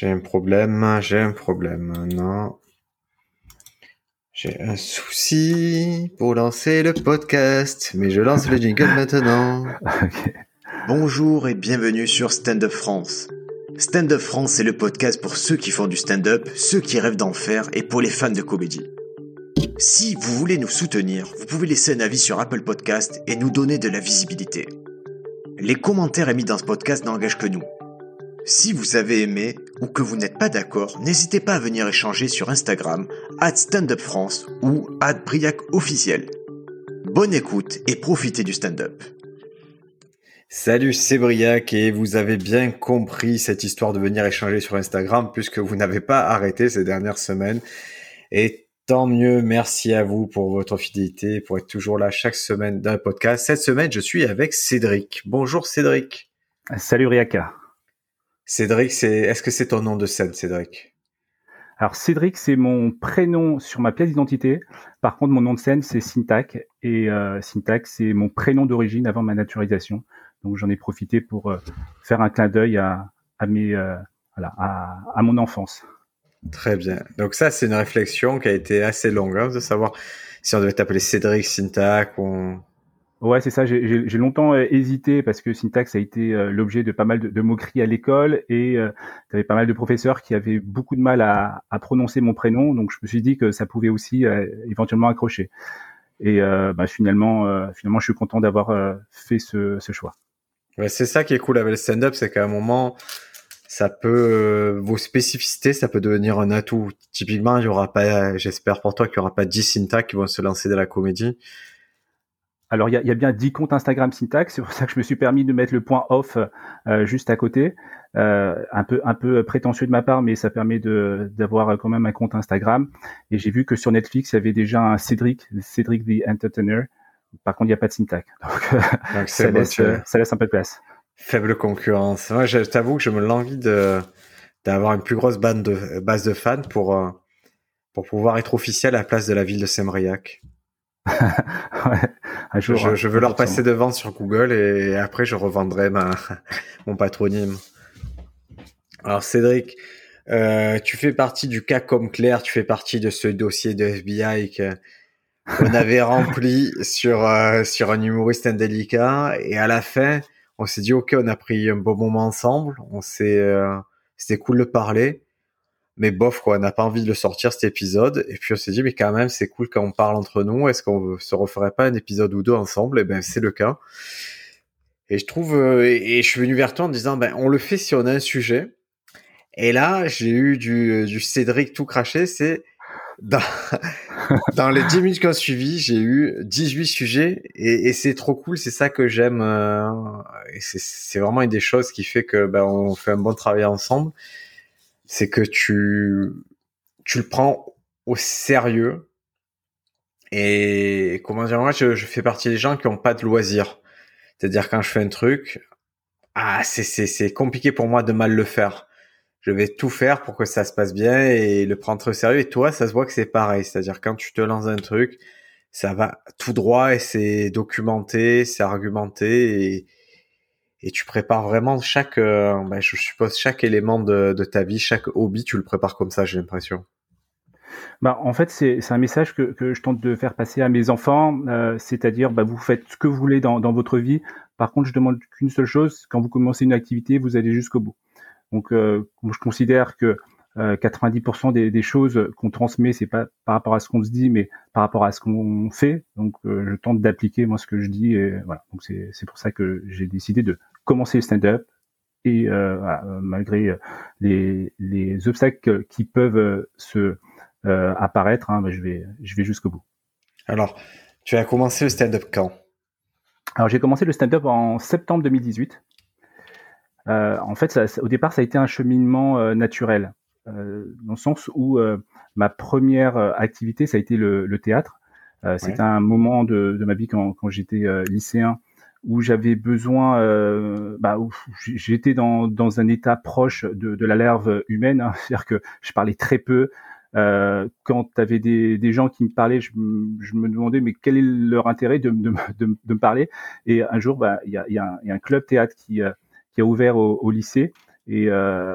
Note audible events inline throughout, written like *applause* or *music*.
J'ai un problème, j'ai un problème. Non. J'ai un souci pour lancer le podcast, mais je lance le jingle maintenant. *laughs* Bonjour et bienvenue sur Stand Up France. Stand Up France, c'est le podcast pour ceux qui font du stand-up, ceux qui rêvent d'en faire et pour les fans de comédie. Si vous voulez nous soutenir, vous pouvez laisser un avis sur Apple Podcast et nous donner de la visibilité. Les commentaires émis dans ce podcast n'engagent que nous. Si vous avez aimé ou que vous n'êtes pas d'accord, n'hésitez pas à venir échanger sur Instagram, @standupfrance ou @briacofficiel. Bonne écoute et profitez du stand-up. Salut, c'est Briac et vous avez bien compris cette histoire de venir échanger sur Instagram puisque vous n'avez pas arrêté ces dernières semaines. Et tant mieux, merci à vous pour votre fidélité, pour être toujours là chaque semaine dans le podcast. Cette semaine, je suis avec Cédric. Bonjour Cédric. Salut Riaka. Cédric, c'est est-ce que c'est ton nom de scène, Cédric? Alors Cédric, c'est mon prénom sur ma pièce d'identité. Par contre, mon nom de scène, c'est Syntac. Et euh, Syntac, c'est mon prénom d'origine avant ma naturalisation. Donc j'en ai profité pour euh, faire un clin d'œil à, à mes euh, voilà, à, à, mon enfance. Très bien. Donc ça, c'est une réflexion qui a été assez longue hein, de savoir si on devait t'appeler Cédric Syntac ou Ouais, c'est ça. J'ai longtemps euh, hésité parce que syntaxe a été euh, l'objet de pas mal de, moqueries à l'école et euh, tu avais pas mal de professeurs qui avaient beaucoup de mal à, à, prononcer mon prénom. Donc je me suis dit que ça pouvait aussi éventuellement accrocher. Et bah, finalement, finalement, je suis content d'avoir fait ce, ce choix. Ouais, c'est ça qui est cool avec le stand-up, c'est qu'à un moment, ça peut vos spécificités, ça peut devenir un atout. Typiquement, il y aura pas, j'espère pour toi qu'il y aura pas 10 syntax qui vont se lancer dans la comédie alors, il y a, bien 10 comptes Instagram syntaxe, c'est pour ça que je me suis permis de mettre le point off euh, juste à côté. Euh, un peu un peu prétentieux de ma part, mais ça permet de d'avoir quand même un compte Instagram. Et j'ai vu que sur Netflix, il y avait déjà un Cédric, Cédric the Entertainer. Par contre, il n'y a pas de syntaxe. *laughs* Donc, ça, laisse, ça laisse un peu de place. Faible concurrence. Moi, je t'avoue que je me l'envie de d'avoir une plus grosse bande de, base de fans pour euh, pour pouvoir être officiel à la place de la ville de Sembriac. *laughs* je, veux leur passer devant sur Google et après je revendrai ma, *laughs* mon patronyme. Alors Cédric, euh, tu fais partie du cas comme Claire, tu fais partie de ce dossier de FBI qu'on avait *laughs* rempli sur euh, sur un humoriste indélicat et à la fin on s'est dit ok on a pris un bon moment ensemble, on s'est euh, c'était cool de parler mais bof quoi, on n'a pas envie de le sortir cet épisode. Et puis on s'est dit mais quand même c'est cool quand on parle entre nous. Est-ce qu'on se referait pas un épisode ou deux ensemble? Et eh ben c'est le cas. Et je trouve euh, et, je suis venu vers toi en disant ben on le fait si on a un sujet. Et là j'ai eu du, du Cédric tout craché. C'est dans, *laughs* dans les 10 minutes qui ont suivi, j'ai eu 18 sujets et, c'est trop cool. C'est ça que j'aime. Euh, c'est vraiment une des choses qui fait que ben on fait un bon travail ensemble c'est que tu, tu le prends au sérieux. Et comment dire, moi, je, fais partie des gens qui ont pas de loisirs. C'est-à-dire quand je fais un truc, ah, c'est compliqué pour moi de mal le faire. Je vais tout faire pour que ça se passe bien et le prendre au sérieux. Et toi, ça se voit que c'est pareil. C'est-à-dire quand tu te lances un truc, ça va tout droit et c'est documenté, c'est argumenté et, et tu prépares vraiment chaque, euh, bah, je suppose chaque élément de, ta vie, chaque hobby, tu le prépares comme ça, j'ai l'impression. Bah, en fait, c'est un message que, que, je tente de faire passer à mes enfants, euh, c'est-à-dire bah, vous faites ce que vous voulez dans, dans votre vie. Par contre, je demande qu'une seule chose, quand vous commencez une activité, vous allez jusqu'au bout. Donc, euh, je considère que 90% euh, des, des, choses qu'on transmet, c'est pas par rapport à ce qu'on se dit, mais par rapport à ce qu'on fait. Donc, euh, je tente d'appliquer moi ce que je dis. Et voilà. Donc, c'est pour ça que j'ai décidé de commencer le stand-up. Et euh, malgré les, les, obstacles qui peuvent se apparaître, hein, bah, je vais, je vais jusqu'au bout. Alors, tu as commencé le stand-up quand? Alors, j'ai commencé le stand-up en septembre 2018. Euh, en fait, ça, au départ, ça a été un cheminement naturel. Euh, dans le sens où euh, ma première euh, activité, ça a été le, théâtre. C'était un moment de, ma vie quand, j'étais lycéen où j'avais besoin, bah, j'étais dans, dans un état proche de, la larve humaine, hein. *laughs* c'est-à-dire que je parlais très peu. quand tu des, des, gens qui me parlaient, je, me demandais mais quel est leur intérêt de, de, de, me parler? Et un jour, bah, il y, a, y, a un club théâtre qui, qui a ouvert au, au lycée et euh,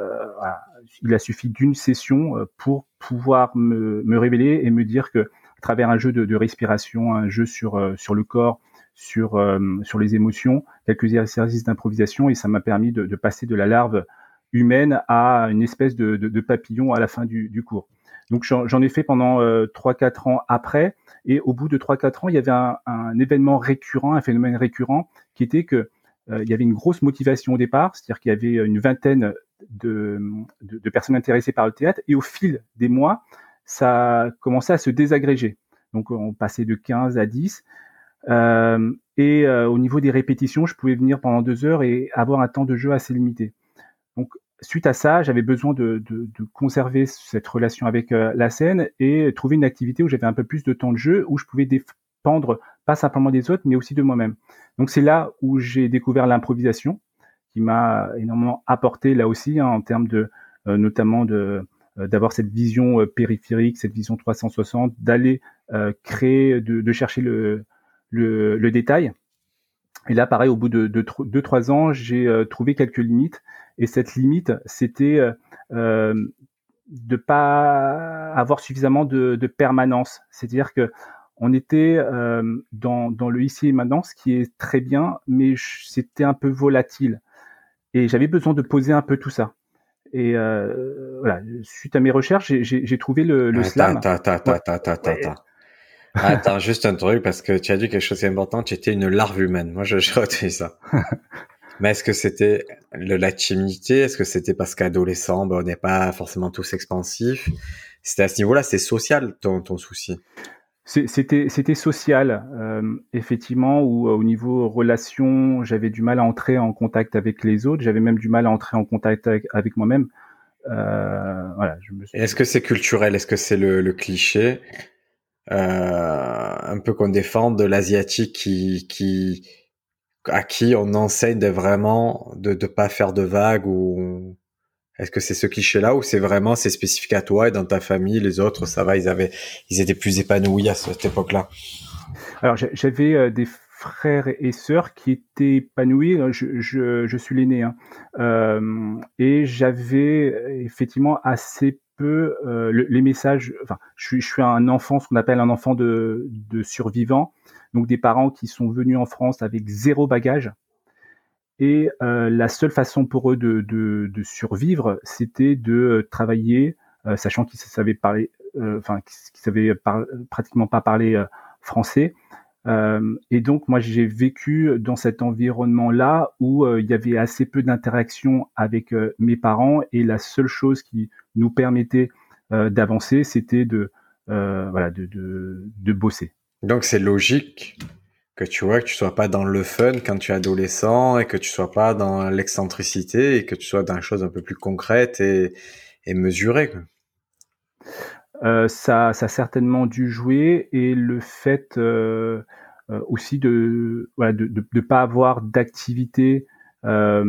il a suffi d'une session pour pouvoir me, me, révéler et me dire que à travers un jeu de, de respiration, un jeu sur sur le corps, sur sur les émotions, quelques exercices d'improvisation, et ça m'a permis de, de, passer de la larve humaine à une espèce de, de papillon à la fin du, du cours. Donc j'en ai fait pendant euh, 3-4 ans après, et au bout de 3-4 ans, il y avait un, un, événement récurrent, un phénomène récurrent, qui était que euh, il y avait une grosse motivation au départ, c'est-à-dire qu'il y avait une vingtaine de, de, de, personnes intéressées par le théâtre, et au fil des mois, ça commençait à se désagréger. Donc on passait de 15 à 10. Euh, et euh, au niveau des répétitions, je pouvais venir pendant deux heures et avoir un temps de jeu assez limité. Donc suite à ça, j'avais besoin de, conserver cette relation avec euh, la scène et trouver une activité où j'avais un peu plus de temps de jeu, où je pouvais dépendre pas simplement des autres, mais aussi de moi-même. Donc c'est là où j'ai découvert l'improvisation, qui m'a énormément apporté là aussi hein, en termes de notamment de d'avoir cette vision périphérique, cette vision 360, d'aller créer, de, chercher le, le, le détail. Et là, pareil, au bout de 2-3 ans, j'ai trouvé quelques limites et cette limite, c'était euh, euh, de pas avoir suffisamment de, de permanence. C'est-à-dire que on était euh, dans, dans le ici et maintenant, ce qui est très bien, mais c'était un peu volatile. Et j'avais besoin de poser un peu tout ça. Et euh, voilà, suite à mes recherches, j'ai trouvé le, le slam. Attends, juste un truc, parce que tu as dit quelque chose d'important, tu étais une larve humaine. Moi, je, je retenu ça. *laughs* Mais est-ce que c'était la timidité? Est-ce que c'était parce qu'adolescent, ben, on n'est pas forcément tous expansifs? C'était à ce niveau-là, c'est social ton, ton souci. C'était c'était social euh, effectivement où euh, au niveau relation j'avais du mal à entrer en contact avec les autres j'avais même du mal à entrer en contact avec, moi-même. Euh, voilà est-ce que c'est culturel? Est-ce que c'est le, le, cliché? Un peu qu'on défend de l'asiatique qui qui à qui on enseigne de vraiment de ne pas faire de vagues ou est-ce que c'est ce cliché-là ou c'est vraiment c'est spécifique à toi et dans ta famille les autres ça va ils avaient ils étaient plus épanouis à cette époque-là? Alors j'avais euh, des frères et sœurs qui étaient épanouis. Je, je, je suis l'aîné hein. euh, et j'avais effectivement assez euh, les messages. Enfin, je suis, un enfant, ce qu'on appelle un enfant de, de survivant donc des parents qui sont venus en France avec zéro bagage. Et euh, la seule façon pour eux de, survivre, c'était de euh, travailler, sachant qu'ils savaient savaient pratiquement pas parler euh, et donc moi j'ai vécu dans cet environnement-là où il y avait assez peu d'interaction avec mes parents et la seule chose qui nous permettait d'avancer, c'était de voilà de, de bosser. Donc c'est logique que tu vois que tu sois pas dans le fun quand tu es adolescent et que tu sois pas dans l'excentricité et que tu sois dans des choses un peu plus concrètes et, et mesurées. Euh, ça, ça a certainement dû jouer et le fait euh, euh, aussi de voilà, de, de, de pas avoir d'activité euh,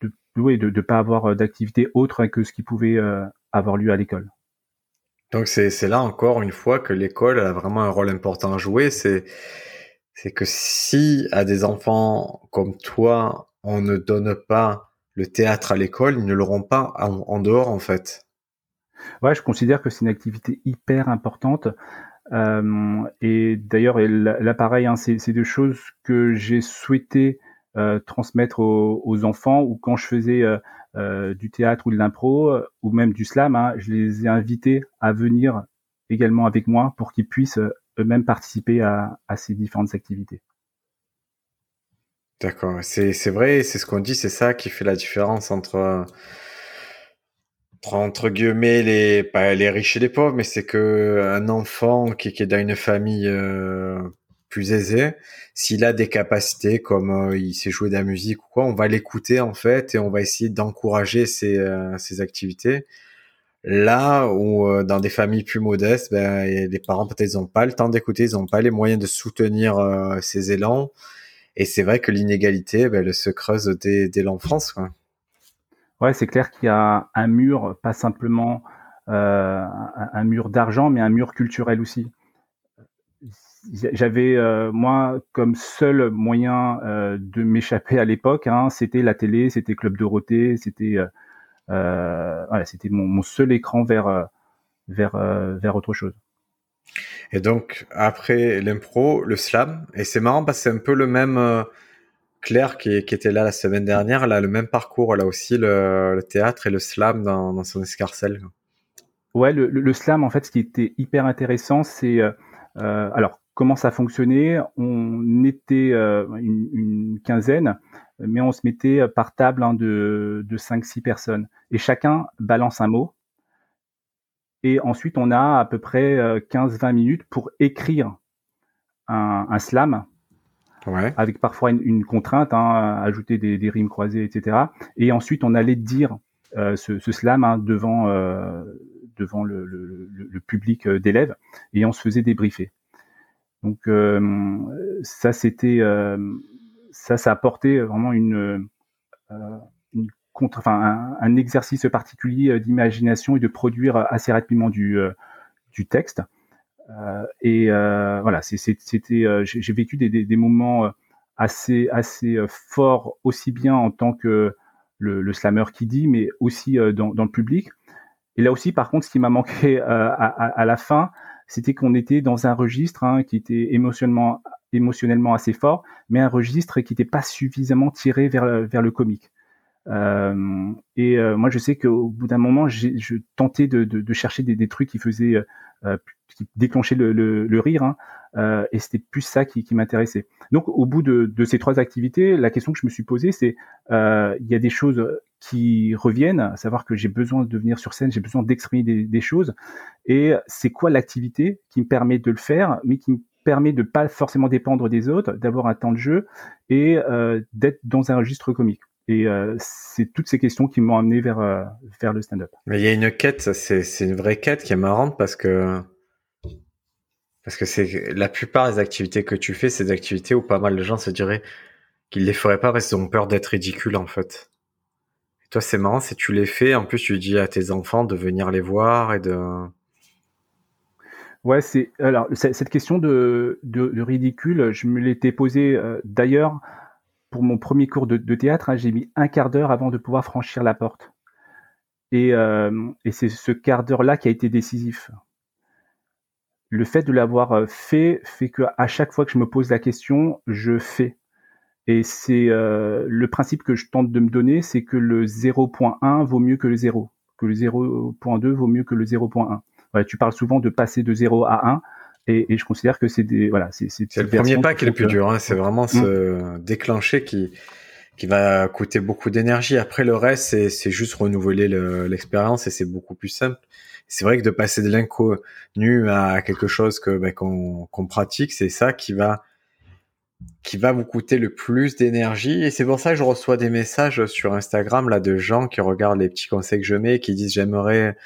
de de ne pas avoir d'activité autre que ce qui pouvait euh, avoir lieu à l'école. Donc c'est là encore une fois que l'école a vraiment un rôle important à jouer. C'est c'est que si à des enfants comme toi, on ne donne pas le théâtre à l'école, ils ne l'auront pas en, dehors en fait. Ouais, je considère que c'est une activité hyper importante. Euh, et d'ailleurs, l'appareil, hein, c'est deux choses que j'ai souhaité euh, transmettre aux, enfants ou quand je faisais euh, du théâtre ou de l'impro ou même du slam, hein, je les ai invités à venir également avec moi pour qu'ils puissent eux-mêmes participer à, ces différentes activités. D'accord, c'est vrai, c'est ce qu'on dit, c'est ça qui fait la différence entre entre guillemets les pas les riches et les pauvres, mais c'est que un enfant qui, qui est dans une famille euh, plus aisé, s'il a des capacités comme euh, il sait jouer de la musique ou quoi, on va l'écouter en fait et on va essayer d'encourager ses, euh, ses activités. Là où euh, dans des familles plus modestes, ben, les parents peut-être ils n'ont pas le temps d'écouter, ils n'ont pas les moyens de soutenir ces élans. Et c'est vrai que l'inégalité, ben, elle se creuse dès, dès l'enfance. Quoi. Ouais, c'est clair qu'il y a un mur, pas simplement euh, un mur d'argent, mais un mur culturel aussi j'avais euh, moi comme seul moyen euh, de m'échapper à l'époque, hein, c'était la télé, c'était Club Dorothée, c'était c'était mon, mon, seul écran vers vers vers autre chose. Et donc après l'impro, le slam, et c'est marrant parce que c'est un peu le même Claire qui, était là la semaine dernière, elle a le même parcours, elle a aussi le, théâtre et le slam dans, son escarcelle. Ouais, le, slam, en fait, ce qui était hyper intéressant, c'est euh, euh, alors comment ça fonctionnait? On était euh, une, quinzaine, mais on se mettait par table hein, de, de 5-6 personnes. Et chacun balance un mot. Et ensuite, on a à peu près 15-20 minutes pour écrire un slam avec parfois une, contrainte, hein, ajouter des, rimes croisées, etc. Et ensuite, on allait dire euh, ce, slam hein, devant euh, devant le, public euh, d'élèves et on se faisait débriefer. Donc ça, c'était ça, ça apportait vraiment une, enfin, un, exercice particulier d'imagination et de produire assez rapidement du, du texte. Euh, et euh, voilà, c'était, euh, j'ai vécu des, des, des, moments assez assez forts aussi bien en tant que le, le slammer qui dit, mais aussi dans, dans, le public. Et là aussi, par contre, ce qui m'a manqué à, à, à, la fin, c'était qu'on était dans un registre hein, qui était émotionnellement émotionnellement assez fort, mais un registre qui n'était pas suffisamment tiré vers, vers le comique. Euh, et moi, je sais qu'au bout d'un moment, je tentais de, de, de chercher des, des, trucs qui faisaient euh, qui déclenchait le, le, le rire, hein, euh, et c'était plus ça qui, qui m'intéressait. Donc, au bout de, de, ces trois activités, la question que je me suis posée, c'est euh, il y a des choses qui reviennent, à savoir que j'ai besoin de venir sur scène, j'ai besoin d'exprimer des, des, choses, et c'est quoi l'activité qui me permet de le faire, mais qui me permet de pas forcément dépendre des autres, d'avoir un temps de jeu et euh, d'être dans un registre comique. Et euh, c'est toutes ces questions qui m'ont amené vers, euh, vers le stand-up. Mais il y a une quête, c'est une vraie quête qui est marrante parce que parce que c'est la plupart des activités que tu fais, c'est des activités où pas mal de gens se diraient qu'ils les feraient pas parce qu'ils ont peur d'être ridicules en fait. Toi, c'est marrant, c'est tu les fais. En plus, tu dis à tes enfants de venir les voir et de. Ouais, c'est alors cette question de, ridicule, je me l'étais posée euh, d'ailleurs pour mon premier cours de, théâtre. Hein, j'ai mis un quart d'heure avant de pouvoir franchir la porte. Et, euh, et c'est ce quart d'heure-là qui a été décisif le fait de l'avoir euh, fait fait que à chaque fois que je me pose la question, je fais. Et c'est euh, le principe que je tente de me donner, c'est que le 0.1 vaut mieux que le 0, que le 0.2 vaut mieux que le 0.1. Voilà, tu parles souvent de passer de 0 à 1, et, et je considère que c'est des voilà, c'est c'est le premier pas qui est le plus dur. Hein, c'est vraiment mmh. ce déclencher qui qui va coûter beaucoup d'énergie. Après le reste, c'est juste renouveler l'expérience et c'est beaucoup plus simple c'est vrai que de passer de l'inconnu à quelque chose que ben, qu'on pratique, c'est ça qui va qui va vous coûter le plus d'énergie. Et c'est pour ça que je reçois des messages sur Instagram là de gens qui regardent les petits conseils que je mets qui disent j'aimerais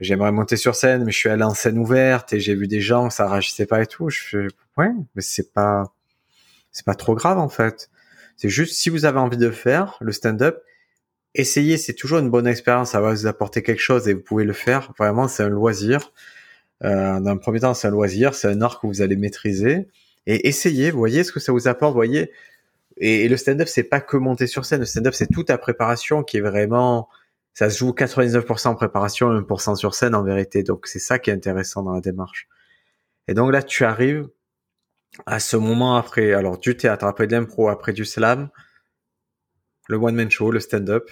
j'aimerais monter sur scène mais je suis allé en scène ouverte et j'ai vu des gens ça réagissait pas et tout. Je fais ouais mais c'est pas c'est pas trop grave en fait. C'est juste si vous avez envie de faire le stand-up essayez, c'est toujours une bonne expérience, ça va vous apporter quelque chose et vous pouvez le faire. Vraiment, c'est un loisir. Euh, dans un premier temps, c'est un loisir, c'est un art que vous allez maîtriser. Et essayez, voyez ce que ça vous apporte, voyez. Et, le stand-up, c'est pas que monter sur scène. Le stand-up, c'est toute ta préparation qui est vraiment, ça se joue 99% en préparation, 1% sur scène en vérité. Donc c'est ça qui est intéressant dans la démarche. Et donc là, tu arrives à ce moment après, alors du théâtre, après de l'impro, après du slam, le one-man show, le stand-up.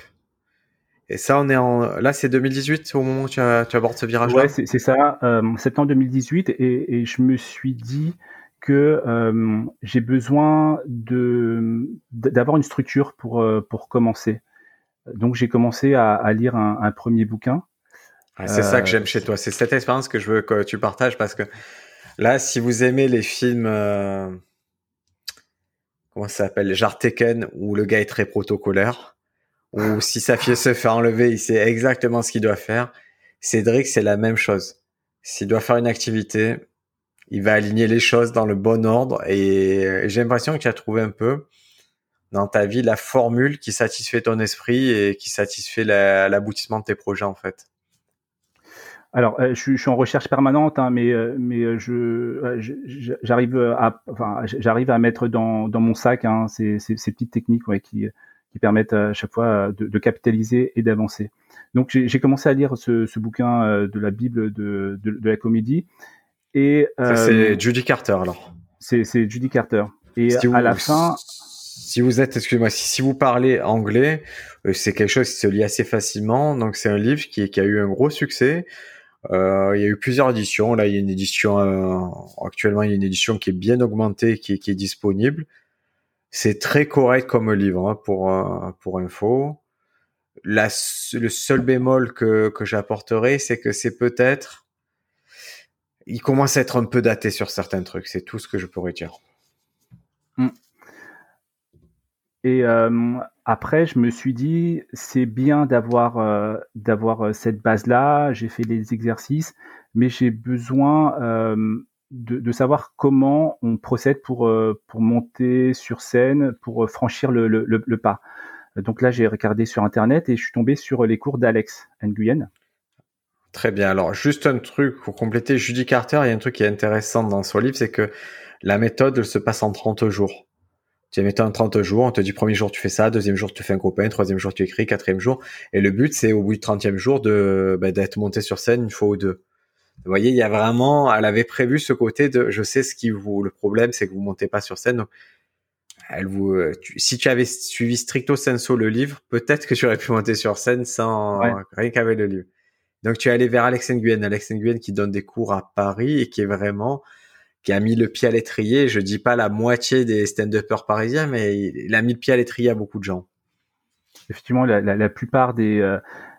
Et ça, on est en. Là, c'est 2018 au moment où tu, abordes ce virage-là Ouais, c'est ça, euh, septembre 2018. Et, et, je me suis dit que euh, j'ai besoin de d'avoir une structure pour, euh, pour commencer. Donc, j'ai commencé à, à lire un, un, premier bouquin. Ah, c'est ça que j'aime chez toi. C'est cette expérience que je veux que tu partages parce que là, si vous aimez les films comment ça s'appelle, genre Tekken, où le gars est très protocolaire, ou si sa fille se fait enlever, il sait exactement ce qu'il doit faire. Cédric, c'est la même chose. S'il doit faire une activité, il va aligner les choses dans le bon ordre et j'ai l'impression que tu as trouvé un peu dans ta vie la formule qui satisfait ton esprit et qui satisfait l'aboutissement de tes projets en fait. Alors, euh, je, suis en recherche permanente, hein, mais euh, mais euh, je j'arrive à enfin à mettre dans dans mon sac hein, ces, ces, petites techniques qui qui permettent à chaque fois de, de capitaliser et d'avancer. Donc j'ai commencé à lire ce, ce bouquin de la Bible de, de, de la comédie. Et, Ça, c'est Judy Carter alors. C'est Judy Carter. Et à la fin, si vous êtes, excusez-moi, si, vous parlez anglais, euh, c'est quelque chose qui se lit assez facilement. Donc c'est un livre qui, qui, a eu un gros succès. Euh, il y a eu plusieurs éditions. Là, il y a une édition euh, actuellement, il y a une édition qui est bien augmentée, qui, qui est disponible. C'est très correct comme livre hein, pour pour info. La, le seul bémol que, que j'apporterai, c'est que c'est peut-être, il commence à être un peu daté sur certains trucs. C'est tout ce que je pourrais dire. Mm. Et euh, après, je me suis dit, c'est bien d'avoir euh, d'avoir euh, cette base-là. J'ai fait les exercices, mais j'ai besoin de, savoir comment on procède pour pour monter sur scène, pour franchir le, pas. Donc là, j'ai regardé sur internet et je suis tombé sur les cours d'Alex Nguyen. Très bien. Alors, juste un truc pour compléter, Judy Carter, il y a un truc qui est intéressant dans son livre, c'est que la méthode elle se passe en 30 jours. Tu es en 30 jours, on te dit premier jour tu fais ça, deuxième jour tu fais un copain, troisième jour tu écris, quatrième jour. Et le but c'est au bout du 30e jour de bah, d'être monté sur scène une fois ou deux. Vous voyez, il y a vraiment, elle avait prévu ce côté de, je sais ce qui vous, le problème c'est que vous montez pas sur scène. Donc, elle vous, euh, si tu avais suivi stricto sensu le livre, peut-être que tu aurais pu monter sur scène sans rien qu'avec le livre. Donc tu es allé vers Alex Nguyen, Alex Nguyen qui donne des cours à Paris et qui est vraiment qui a mis le pied à l'étrier. Je dis pas la moitié des stand-uppers parisiens, mais il a mis le pied à l'étrier à beaucoup de gens. Effectivement, la, la, la plupart des, euh,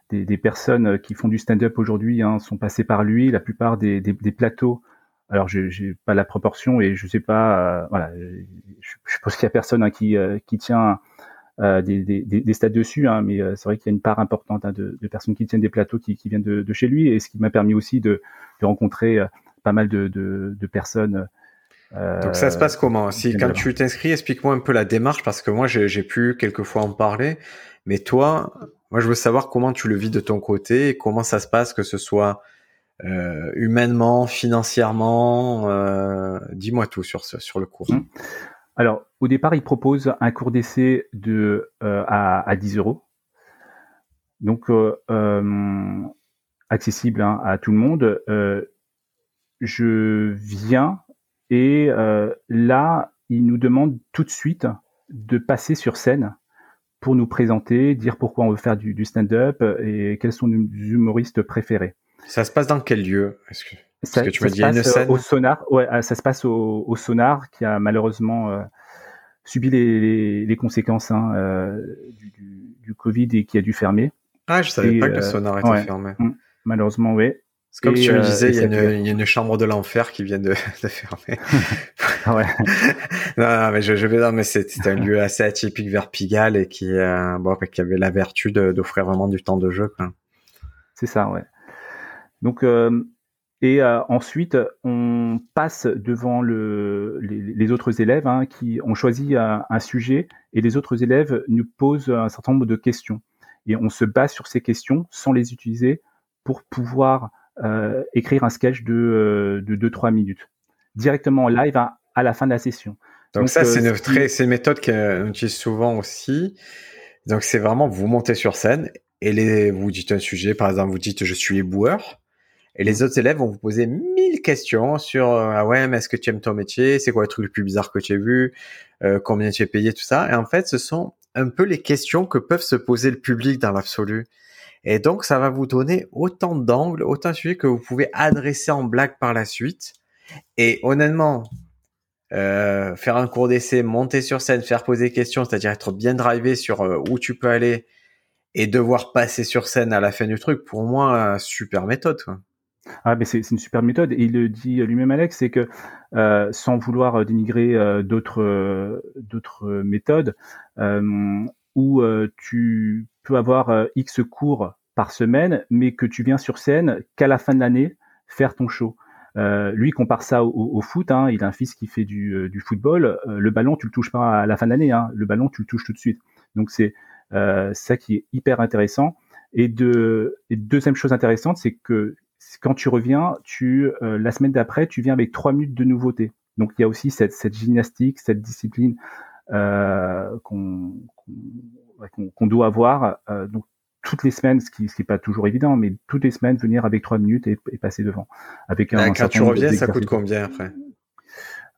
des, des, personnes qui font du stand-up aujourd'hui hein, sont passées par lui. La plupart des, des, des plateaux. Alors, je n'ai pas la proportion et je sais pas. Euh, voilà, je, je pense qu'il y a personne hein, qui, euh, qui tient euh, des, des, des, stades dessus, hein, mais c'est vrai qu'il y a une part importante hein, de, de, personnes qui tiennent des plateaux qui, qui viennent de, de, chez lui, et ce qui m'a permis aussi de, de rencontrer pas mal de, de, personnes. Euh, Donc ça se passe comment Si quand tu t'inscris, explique-moi un peu la démarche parce que moi j'ai pu quelquefois en parler, mais toi, moi je veux savoir comment tu le vis de ton côté et comment ça se passe, que ce soit euh, humainement, financièrement. Euh, dis-moi tout sur sur le cours. Hum. Alors au départ, il propose un cours d'essai de à, à 10 euros. Donc accessible hein, à tout le monde je viens et euh, là, il nous demande tout de suite de passer sur scène pour nous présenter, dire pourquoi on veut faire du, stand-up et quels sont nos humoristes préférés. Ça se passe dans quel lieu? Est-ce que, ça, que tu m'as dit une scène au sonar Ouais, ah, ça se passe au, sonar qui a malheureusement euh, subi les, conséquences hein, euh, du, Covid et qui a dû fermer. Ah, je savais pas que le sonar était fermé. Mm, malheureusement, oui. C'est comme tu me euh, disais, il y, a une, chambre de l'enfer qui vient de, *laughs* fermer. *laughs* ouais. *laughs* non, mais je, je vais dire, mais c'est un lieu assez atypique vers Pigalle et qui, euh, bon, qui avait la vertu d'offrir vraiment du temps de jeu. C'est ça, ouais. Donc, euh, et ensuite, on passe devant le, les, autres élèves hein, qui ont choisi un, un, sujet et les autres élèves nous posent un certain nombre de questions. Et on se base sur ces questions sans les utiliser pour pouvoir euh, écrire un sketch de 2-3 euh, minutes directement en live à, la fin de la session. Donc, ça, c'est euh, une, très, c'est une méthode qu'on utilise souvent aussi. Donc c'est vraiment vous montez sur scène et les, vous dites un sujet, par exemple, vous dites je suis éboueur. Et les autres élèves vont vous poser mille questions sur ah ouais mais est-ce que tu aimes ton métier? C'est quoi le truc le plus bizarre que tu as vu? Combien tu es payé tout ça et en fait ce sont un peu les questions que peuvent se poser le public dans l'absolu et donc, ça va vous donner autant d'angles, autant de sujets que vous pouvez adresser en blague par la suite. Et honnêtement, euh, faire un cours d'essai, monter sur scène, faire poser des questions, c'est-à-dire être bien drivé sur euh, où tu peux aller et devoir passer sur scène à la fin du truc, pour moi, super méthode. Ah, mais c'est une super méthode. Et il le dit lui-même, Alex, c'est que euh, sans vouloir dénigrer d'autres méthodes, où tu avoir X cours par semaine, mais que tu viens sur scène qu'à la fin de l'année faire ton show. Euh, lui compare ça au, foot. Hein. Il a un fils qui fait du, euh, football. Euh, le ballon, tu le touches pas à la fin de l'année. Hein. Le ballon, tu le touches tout de suite. Donc c'est ça qui est hyper intéressant. Et, de, deuxième chose intéressante, c'est que quand tu reviens, tu la semaine d'après, tu viens avec trois minutes de nouveauté. Donc il y a aussi cette, cette gymnastique, cette discipline qu'on qu'on doit avoir. donc toutes les semaines, ce qui n'est pas toujours évident, mais toutes les semaines venir avec trois minutes et, passer devant. Avec un, quand tu reviens, ça coûte combien après?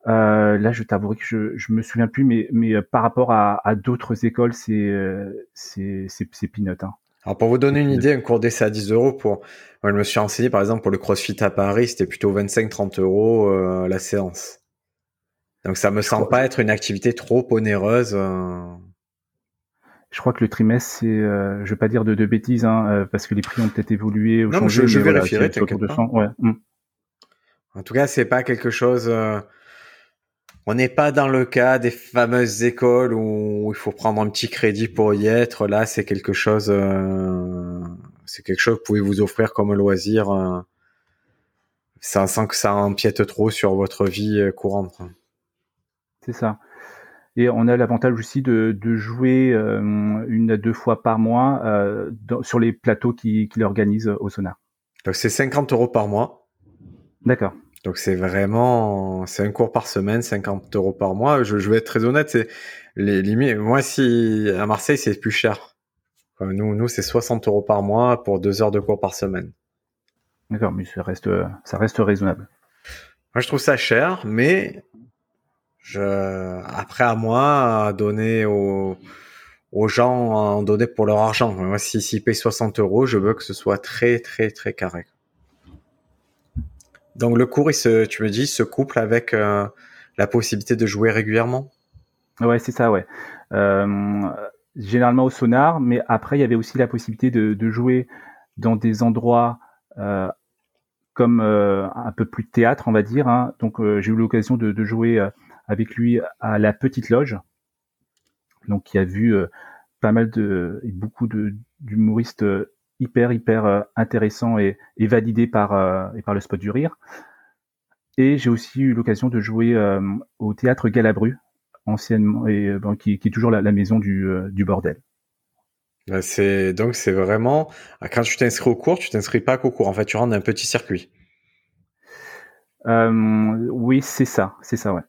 Euh, là, je t'avouerai que je, je me souviens plus, mais, mais euh, par rapport à, à d'autres écoles, c'est euh, c'est c'est peanut. Hein. Alors pour vous donner une idée, un cours d'essai à 10 euros pour, moi je me suis renseigné par exemple pour le CrossFit à Paris, c'était plutôt 25-30 euros euh, la séance. Donc ça me semble pas être une activité trop onéreuse. Je crois que le trimestre, c'est, euh, je vais pas dire de, de bêtises, hein, parce que les prix ont peut-être évolué ou non, changé. Je, je vérifierai. Voilà, ouais. Mm. En tout cas, c'est pas quelque chose. On n'est pas dans le cas des fameuses écoles où il faut prendre un petit crédit pour y être. Là, c'est quelque chose, euh, c'est quelque chose que vous pouvez vous offrir comme loisir, euh, sans, que ça empiète trop sur votre vie euh, courante. C'est ça. Et on a l'avantage aussi de, jouer une à deux fois par mois sur les plateaux qui, qui l'organisent au Sonar. Donc c'est 50 euros par mois. D'accord. Donc c'est vraiment, c'est un cours par semaine, 50 euros par mois. Je, je vais être très honnête, c'est les limites. Moi, si à Marseille, c'est plus cher. nous, nous, c'est 60 euros par mois pour deux heures de cours par semaine. D'accord, mais ça reste, ça reste raisonnable. Moi, je trouve ça cher, mais je, après à moi, donner aux, aux gens, à en donner pour leur argent. Moi, si s'ils payent 60 euros, je veux que ce soit très, très, très carré. Donc le cours, il se, tu me dis, se couple avec euh, la possibilité de jouer régulièrement? Ouais, c'est ça, ouais. Euh, généralement au sonar, mais après il y avait aussi la possibilité de, jouer dans des endroits euh, comme un peu plus théâtre, on va dire. Hein. Donc j'ai eu l'occasion de, jouer avec lui à la Petite Loge, donc qui a vu pas mal de beaucoup d'humoristes hyper hyper euh, intéressant et, validé par euh, et par le spot du rire. Et j'ai aussi eu l'occasion de jouer euh, au théâtre Galabru, anciennement et qui, est toujours la, maison du, du bordel. C'est donc c'est vraiment quand tu t'inscris au cours, tu t'inscris pas qu'au cours. En fait, tu rentres dans un petit circuit. oui, c'est ça, c'est ça, ouais.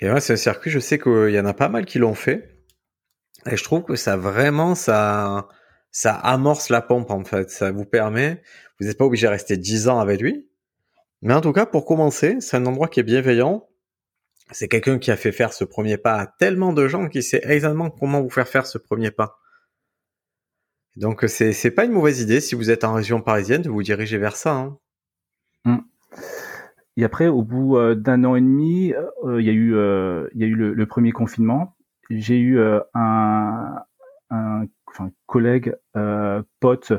Et ouais, c'est un circuit. Je sais qu'il y en a pas mal qui l'ont fait. Et je trouve que ça vraiment ça ça amorce la pompe en fait. Ça vous permet, vous n'êtes pas obligé de rester 10 ans avec lui. Mais en tout cas, pour commencer, c'est un endroit qui est bienveillant. C'est quelqu'un qui a fait faire ce premier pas à tellement de gens qui sait exactement comment vous faire faire ce premier pas. Donc c'est pas une mauvaise idée si vous êtes en région parisienne de vous diriger vers ça. Hein. Mmh. Et après, au bout euh, d'un an et demi, euh, il y a eu euh, il y a eu le premier confinement. J'ai eu un, collègue, pote,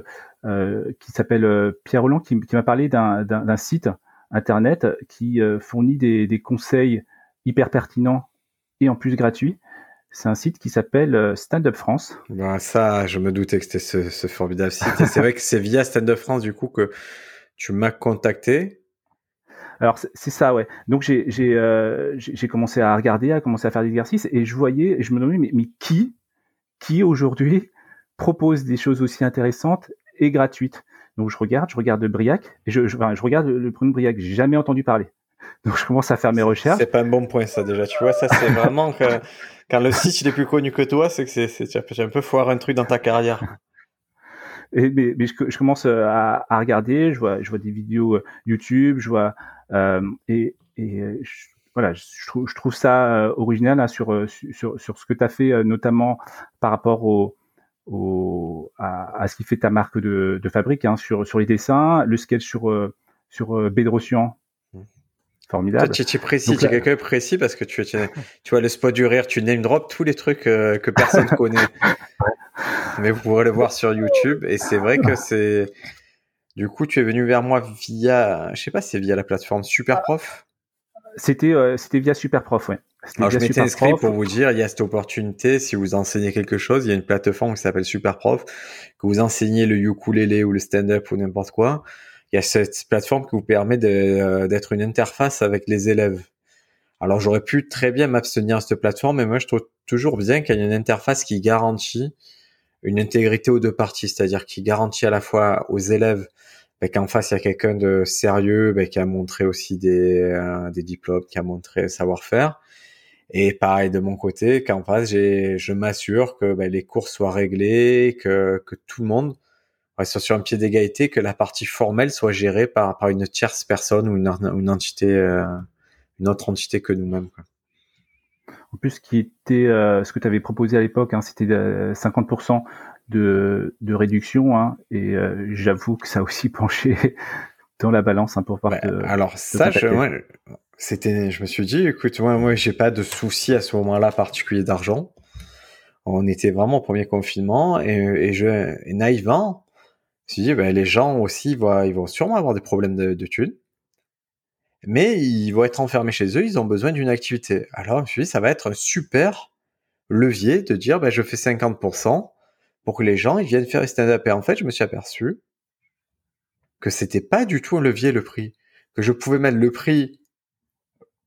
qui s'appelle Pierre Roland, qui, m'a parlé d'un site internet qui fournit des, conseils hyper pertinents et en plus gratuits. C'est un site qui s'appelle Stand Up France. Bah ça, je me doutais que c'était ce, formidable site. c'est vrai que c'est via Stand Up France du coup que tu m'as contacté. Alors c'est ça, ouais. Donc j'ai j'ai commencé à regarder, à commencer à faire des exercices et je voyais, et je me demandais mais, mais qui qui aujourd'hui propose des choses aussi intéressantes et gratuites? Donc je regarde, je regarde Briac, et je, je, je regarde le premier Briac, j'ai jamais entendu parler. Donc je commence à faire mes recherches. C'est pas un bon point ça déjà, tu vois, ça c'est vraiment *laughs* que quand le site il est plus connu que toi, c'est que c'est, c'est tu un peu foire un truc dans ta carrière. Et, mais, mais je, je, commence euh, à, à, regarder, je vois, je vois des vidéos euh, YouTube, je vois euh, et, et je, voilà, je trouve, je trouve ça euh, original hein, sur, sur, sur ce que tu as fait, notamment par rapport au, au, à, à, ce qui fait ta marque de, de fabrique, hein, sur, sur les dessins, le sketch sur, euh, sur euh, Bédrosian. Mmh. Formidable. Toi, tu es précis, tu es quelqu'un précis parce que tu, tu, tu vois le spot du rire, tu name drop tous les trucs euh, que personne connaît. *laughs* Mais vous pourrez le voir sur YouTube et c'est vrai que c'est. Du coup, tu es venu vers moi via, je sais pas, c'est via la plateforme Superprof. C'était c'était via Superprof, ouais. Alors, je m'étais inscrit pour vous dire, il y a cette opportunité, si vous enseignez quelque chose, il y a une plateforme qui s'appelle Superprof, que vous enseignez le ukulélé ou le stand-up ou n'importe quoi. Il y a cette plateforme qui vous permet euh, d'être une interface avec les élèves. Alors, j'aurais pu très bien m'abstenir à cette plateforme, mais moi, je trouve toujours bien qu'il y ait une interface qui garantit une intégrité aux deux parties, c'est-à-dire qui garantit à la fois aux élèves ben, qu'en face il y a quelqu'un de sérieux, ben, qui a montré aussi des, euh, des diplômes, qui a montré savoir-faire, Et pareil de mon côté, qu'en face, je m'assure que ben, les cours soient réglés, que, que tout le monde soit sur un pied d'égalité, que la partie formelle soit gérée par, par une tierce personne ou une, une entité, euh, une autre entité que nous-mêmes. En plus, ce qui était, euh, ce que tu avais proposé à l'époque, hein, c'était 50% de, de réduction, hein, et euh, j'avoue que ça a aussi *laughs* penché dans la balance un hein, pour part Alors ça, je, c'était, je me suis dit, écoute, moi, moi, j'ai pas de souci à ce moment-là particulier d'argent. On était vraiment au premier confinement et, et je, et naïvement, je me suis dit, ben, les gens aussi, ils vont, ils vont sûrement avoir des problèmes de, de thunes. Mais ils vont être enfermés chez eux, ils ont besoin d'une activité. Alors, je me suis dit, ça va être un super levier de dire, ben, je fais 50% pour que les gens, ils viennent faire stand-up. Et en fait, je me suis aperçu que c'était pas du tout un levier, le prix. Que je pouvais mettre le prix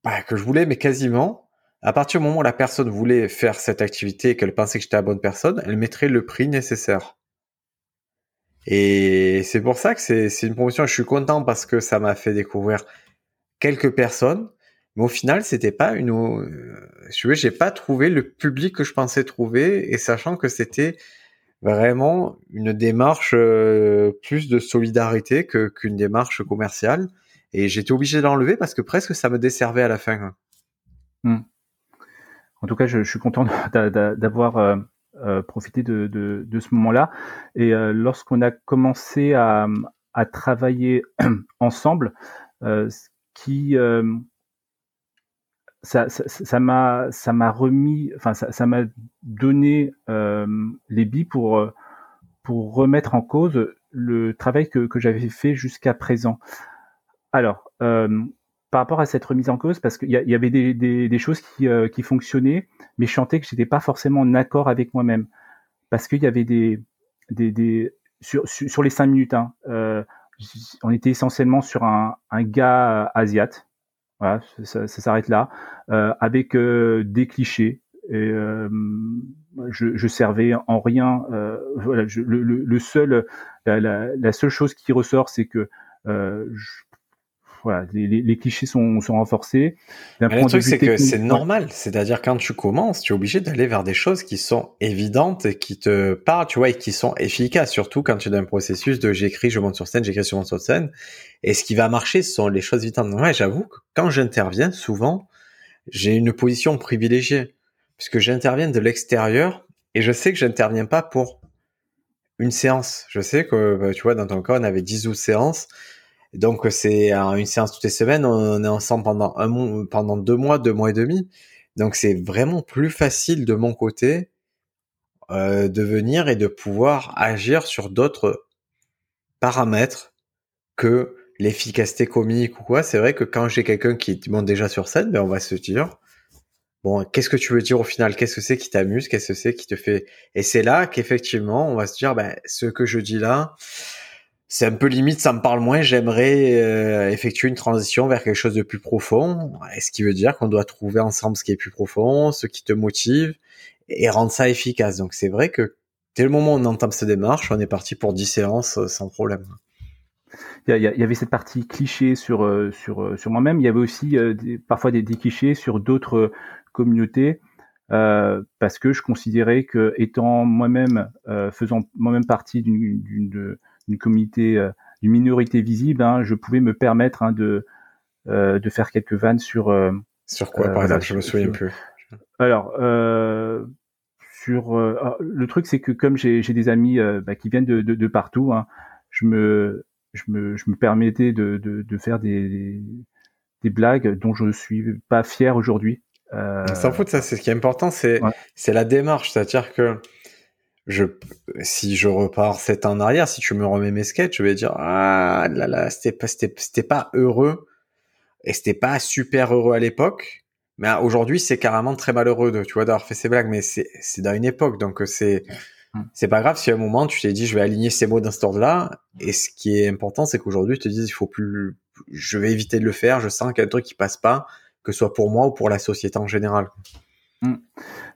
bah, que je voulais, mais quasiment. À partir du moment où la personne voulait faire cette activité et qu'elle pensait que j'étais la bonne personne, elle mettrait le prix nécessaire. Et c'est pour ça que c'est une promotion. Je suis content parce que ça m'a fait découvrir quelques personnes, mais au final, c'était pas une. Euh, je veux, j'ai pas trouvé le public que je pensais trouver, et sachant que c'était vraiment une démarche euh, plus de solidarité qu'une démarche commerciale. Et j'étais obligé d'enlever parce que presque ça me desservait à la fin. Hmm. En tout cas, je, suis content d'avoir euh, profité de, ce moment-là. Et lorsqu'on a commencé à, à travailler *clears throat* ensemble, ce qui ça, ça, m'a ça m'a remis, enfin ça m'a donné les billes pour pour remettre en cause le travail que, que j'avais fait jusqu'à présent. Alors, euh, par rapport à cette remise en cause, parce qu'il y, avait des, choses qui, euh, qui, fonctionnaient, mais je sentais que j'étais pas forcément en accord avec moi-même, parce qu'il y avait des, des, sur, sur, les cinq minutes, hein, euh, on était essentiellement sur un, gars asiate, voilà, ça, s'arrête là, avec des clichés. Je, je, servais en rien. voilà, le, seul, la, la, seule chose qui ressort, c'est que je, voilà, les, clichés sont, sont renforcés. le truc, c'est que c'est normal. C'est-à-dire, quand tu commences, tu es obligé d'aller vers des choses qui sont évidentes et qui te parlent, tu vois, et qui sont efficaces. Surtout quand tu es dans un processus de j'écris, je monte sur scène, j'écris, je monte sur scène. Et ce qui va marcher, ce sont les choses évidentes. Ouais, j'avoue que quand j'interviens, souvent, j'ai une position privilégiée. Puisque j'interviens de l'extérieur et je sais que j'interviens pas pour une séance. Je sais que, bah, tu vois, dans ton cas, on avait 10 ou séances donc c'est une séance toutes les semaines. On est ensemble pendant un pendant deux mois, deux mois et demi. Donc c'est vraiment plus facile de mon côté euh, de venir et de pouvoir agir sur d'autres paramètres que l'efficacité comique ou quoi. C'est vrai que quand j'ai quelqu'un qui monte déjà sur scène, ben on va se dire bon, qu'est-ce que tu veux dire au final? Qu'est-ce que c'est qui t'amuse? Qu'est-ce que c'est qui te fait? Et c'est là qu'effectivement, on va se dire ben ce que je dis là c'est un peu limite, ça me parle moins. J'aimerais euh, effectuer une transition vers quelque chose de plus profond. Ce qui veut dire qu'on doit trouver ensemble ce qui est plus profond, ce qui te motive et rendre ça efficace. Donc c'est vrai que dès le moment où on entame cette démarche, on est parti pour 10 séances euh, sans problème. Il y, avait cette partie cliché sur euh, sur sur moi-même. Il y avait aussi parfois des, clichés sur d'autres communautés. parce que je considérais que étant moi-même faisant moi-même partie d'une d'une communauté, euh, d'une minorité visible, hein, je pouvais me permettre hein, de euh, de faire quelques vannes sur euh, sur quoi par exemple? Je me souviens plus. Alors sur ah, le truc c'est que comme j'ai des amis bah, qui viennent de, de, partout hein, je me je me, je me permettais de, de, de faire des, des blagues dont je ne suis pas fier aujourd'hui. Euh, S'en fout de ça, c'est ce qui est important, c'est c'est la démarche, c'est-à-dire que je, si je repars sept ans en arrière, si tu me remets mes sketchs, je vais dire ah là là, c'était pas, c'était, pas heureux et c'était pas super heureux à l'époque. Mais aujourd'hui, c'est carrément très malheureux de, tu vois, d'avoir fait ces blagues. Mais c'est, c'est dans une époque, donc c'est, hmm. c'est pas grave si à un moment tu t'es dit je vais aligner ces mots dans ce ordre-là. Et ce qui est important, c'est qu'aujourd'hui, tu te dis il faut plus, je vais éviter de le faire. Je sens qu'il y a un truc qui passe pas, que ce soit pour moi ou pour la société en général. Hmm.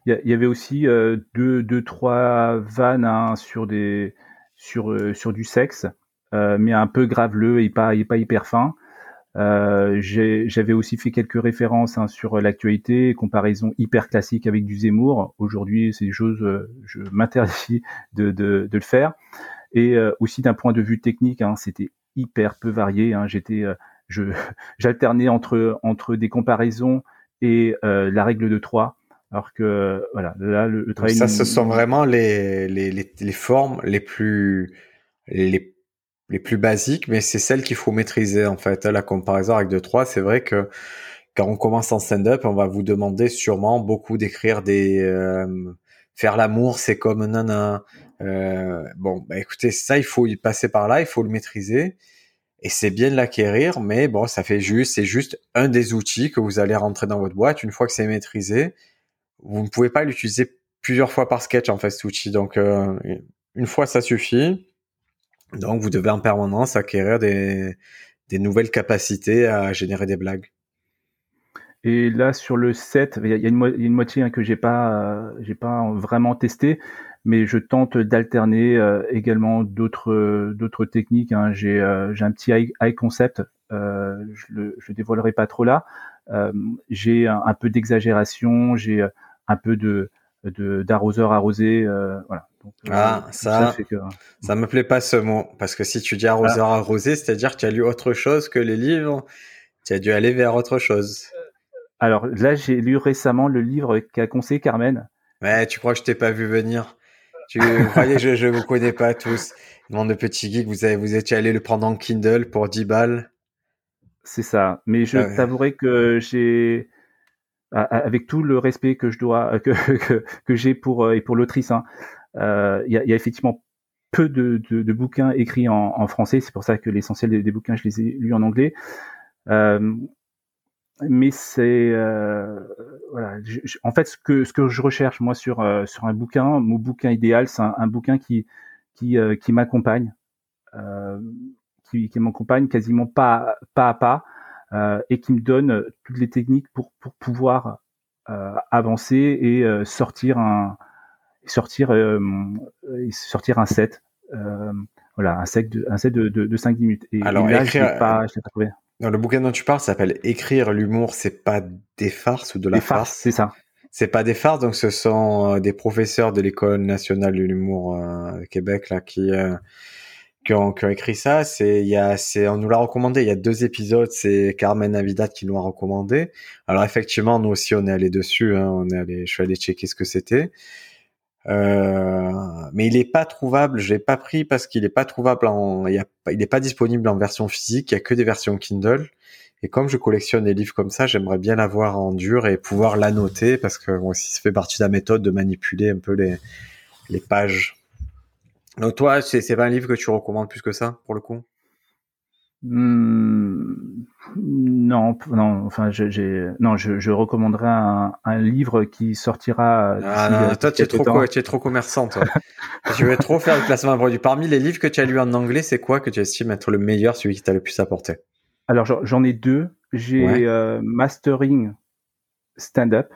Il y, avait aussi euh, deux, deux, trois vannes hein, sur des sur euh, sur du sexe, euh, mais un peu graveleux et pas pas hyper fin. Euh, j'avais aussi fait quelques références hein, sur l'actualité, comparaison hyper classique avec du Zemmour. Aujourd'hui, c'est des choses, euh, je m'interdis de, de, de, le faire. Et euh, aussi d'un point de vue technique, hein, c'était hyper peu varié. Hein. J'étais, je, *laughs* j'alternais entre entre des comparaisons et la règle de 3. Alors que voilà, là le, le travail. Ça, ce sont vraiment les, les, les, les formes les plus les les plus basiques, mais c'est celles qu'il faut maîtriser en fait. La comparaison avec 2-3, c'est vrai que quand on commence en stand-up, on va vous demander sûrement beaucoup d'écrire des... Euh, faire l'amour, c'est comme nana. Euh, bon, bah écoutez, ça, il faut y passer par là, il faut le maîtriser. Et c'est bien de l'acquérir, mais bon, ça fait juste, c'est juste un des outils que vous allez rentrer dans votre boîte. Une fois que c'est maîtrisé, vous ne pouvez pas l'utiliser plusieurs fois par sketch en fait cet outil. Donc euh, une fois ça suffit. Donc, vous devez en permanence acquérir des, nouvelles capacités à générer des blagues. Et là, sur le 7, il y a une, moitié hein, que j'ai pas, j'ai pas vraiment testé, mais je tente d'alterner euh, également d'autres, techniques. Hein. J'ai, euh, un petit high, concept, euh, je le, dévoilerai pas trop là. Euh, j'ai un, un, peu d'exagération, j'ai un peu de, d'arroseur arrosé, voilà. Euh, ah, ça, ça, me plaît pas ce mot. Parce que si tu dis arroseur ah. arrosé, c'est-à-dire que tu as lu autre chose que les livres. Tu as dû aller vers autre chose. Alors là, j'ai lu récemment le livre qu'a conseillé Carmen. Ouais, tu crois que je t'ai pas vu venir Tu croyais que je, ne vous connais pas tous. Monde de petits geeks, vous avez, vous étiez allé le prendre en Kindle pour 10 balles. C'est ça. Mais je ah t'avouerai que j'ai, avec tout le respect que je dois, que, *laughs* que, que j'ai pour, et pour l'autrice, hein, euh, il y, a, y, a, effectivement peu de, de, de bouquins écrits en, en français. C'est pour ça que l'essentiel des, des, bouquins, je les ai lus en anglais. Euh, mais c'est euh, voilà. en fait, ce que ce que je recherche moi sur euh, sur un bouquin, mon bouquin idéal, c'est un, un, bouquin qui qui euh, qui m'accompagne, qui, qui m'accompagne quasiment pas pas à pas et qui me donne toutes les techniques pour pour pouvoir avancer et sortir un sortir euh, sortir un set euh, voilà un set de un set de, de, 5 minutes. Et, alors là, écrire, pas, trouvé. Dans le bouquin dont tu parles s'appelle écrire l'humour c'est pas des farces ou de la farce? c'est ça. C'est pas des farces donc ce sont euh, des professeurs de l'école nationale de l'humour euh, Québec là qui qui ont, écrit ça. C'est, il y a, c'est, on nous l'a recommandé. Il y a deux épisodes. C'est Carmen Navidad qui nous a recommandé. Alors effectivement, nous aussi, on est allé dessus. Hein, on est allé, je suis allé checker ce que c'était. Euh, mais il est pas trouvable. Je l'ai pas pris parce qu'il est pas trouvable en, il, a, il est pas disponible en version physique. Il y a que des versions Kindle. Et comme je collectionne des livres comme ça, j'aimerais bien l'avoir en dur et pouvoir l'annoter parce que bon, ça fait partie de la méthode de manipuler un peu les, les pages. Donc toi, c'est, c'est pas un livre que tu recommandes plus que ça pour le coup? Hmm, non, non, enfin, j'ai, non, je, je recommanderais un, un, livre qui sortira. Ah non, toi, tu es trop, tu es trop commerçant, toi. *laughs* tu veux trop faire le placement de produit. Parmi les livres que tu as lus en anglais, c'est quoi que tu estimes être le meilleur, celui qui t'a le plus apporté? Alors, j'en ai deux. J'ai euh, Mastering Stand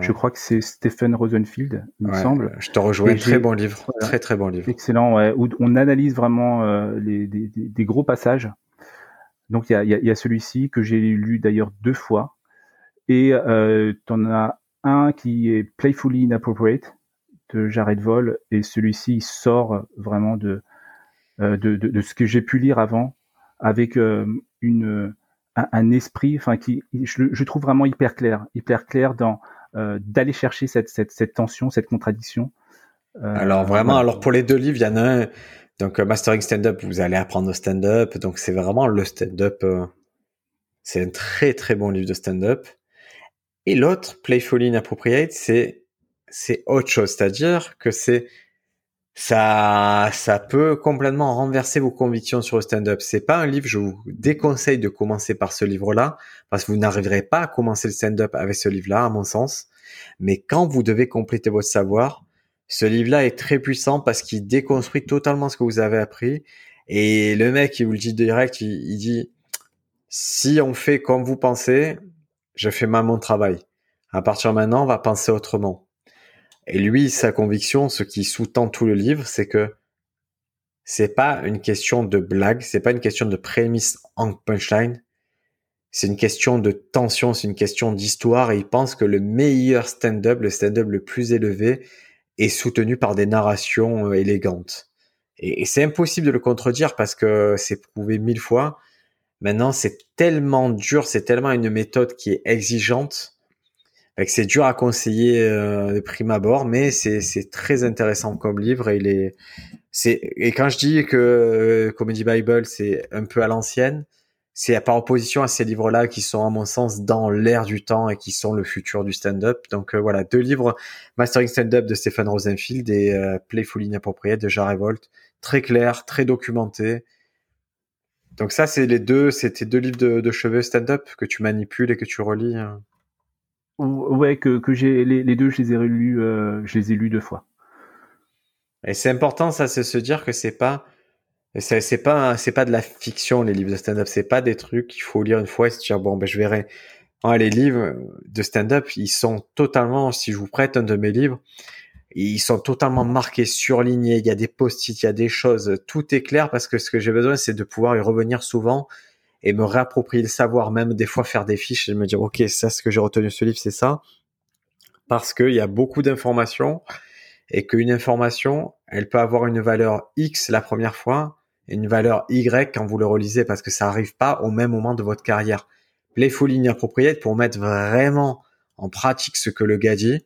Je crois que c'est Stephen Rosenfield, il me semble. Je te rejoins. Très bon livre. Très très bon livre. Excellent. Ouais, où on analyse vraiment euh, les, des, des, gros passages. Donc il y a, y a, celui-ci que j'ai lu d'ailleurs deux fois. Et euh, tu en as un qui est Playfully Inappropriate de Jared Vol. Et celui-ci sort vraiment de, euh, de, de, de, ce que j'ai pu lire avant avec euh, une un, un esprit, enfin qui je, je trouve vraiment hyper clair, hyper clair dans d'aller chercher cette, cette, cette, tension, cette contradiction. Euh, alors vraiment, alors pour les deux livres, il y en a un. Donc euh, Mastering Stand-up, vous allez apprendre au stand-up. Donc c'est vraiment le stand-up. c'est un très très bon livre de stand-up. Et l'autre, Playfully Inappropriate, c'est c'est autre chose, c'est-à-dire que c'est ça, ça peut complètement renverser vos convictions sur le stand-up. C'est pas un livre, je vous déconseille de commencer par ce livre-là, parce que vous n'arriverez pas à commencer le stand-up avec ce livre-là, à mon sens. Mais quand vous devez compléter votre savoir, ce livre-là est très puissant parce qu'il déconstruit totalement ce que vous avez appris. Et le mec, il vous le dit direct, il, dit, si on fait comme vous pensez, je fais mal mon travail. À partir de maintenant, on va penser autrement. Et lui, sa conviction, ce qui sous-tend tout le livre, c'est que c'est pas une question de blague, c'est pas une question de prémisse en punchline, c'est une question de tension, c'est une question d'histoire et il pense que le meilleur stand-up, le stand-up le plus élevé, est soutenu par des narrations euh, élégantes. Et, c'est impossible de le contredire parce que c'est prouvé mille fois. Maintenant, c'est tellement dur, c'est tellement une méthode qui est exigeante c'est dur à conseiller euh, de prime abord, mais c'est très intéressant comme livre et il est c'est et quand je dis que euh, Comedy Bible c'est un peu à l'ancienne, c'est par opposition à ces livres-là qui sont à mon sens dans l'air du temps et qui sont le futur du stand-up. Donc euh, voilà, deux livres Mastering Stand-up de Stephen Rosenfield et euh, Playful Inappropriate de Jean Revolt, très clair, très documenté. Donc ça, c'est les deux, c'était deux livres de, de cheveux stand-up que tu manipules et que tu relis. Hein. Ouais, que, que j'ai les, deux, je les ai relus, euh, je les ai lus deux fois. Et c'est important, ça, c'est se dire que c'est pas c'est pas c'est pas de la fiction les livres de stand-up, c'est pas des trucs qu'il faut lire une fois et se dire bon ben je verrai. les livres de stand-up, ils sont totalement si je vous prête un de mes livres, ils sont totalement marqués, surlignés, il y a des post-it, il y a des choses, tout est clair parce que ce que j'ai besoin c'est de pouvoir y revenir souvent et me réapproprier le savoir, même des fois faire des fiches et me dire ok ça ce que j'ai retenu de ce livre c'est ça parce qu'il y a beaucoup d'informations et qu'une information elle peut avoir une valeur X la première fois une valeur Y quand vous le relisez parce que ça arrive pas au même moment de votre carrière. Playful Inappropriate pour mettre vraiment en pratique ce que le gars dit,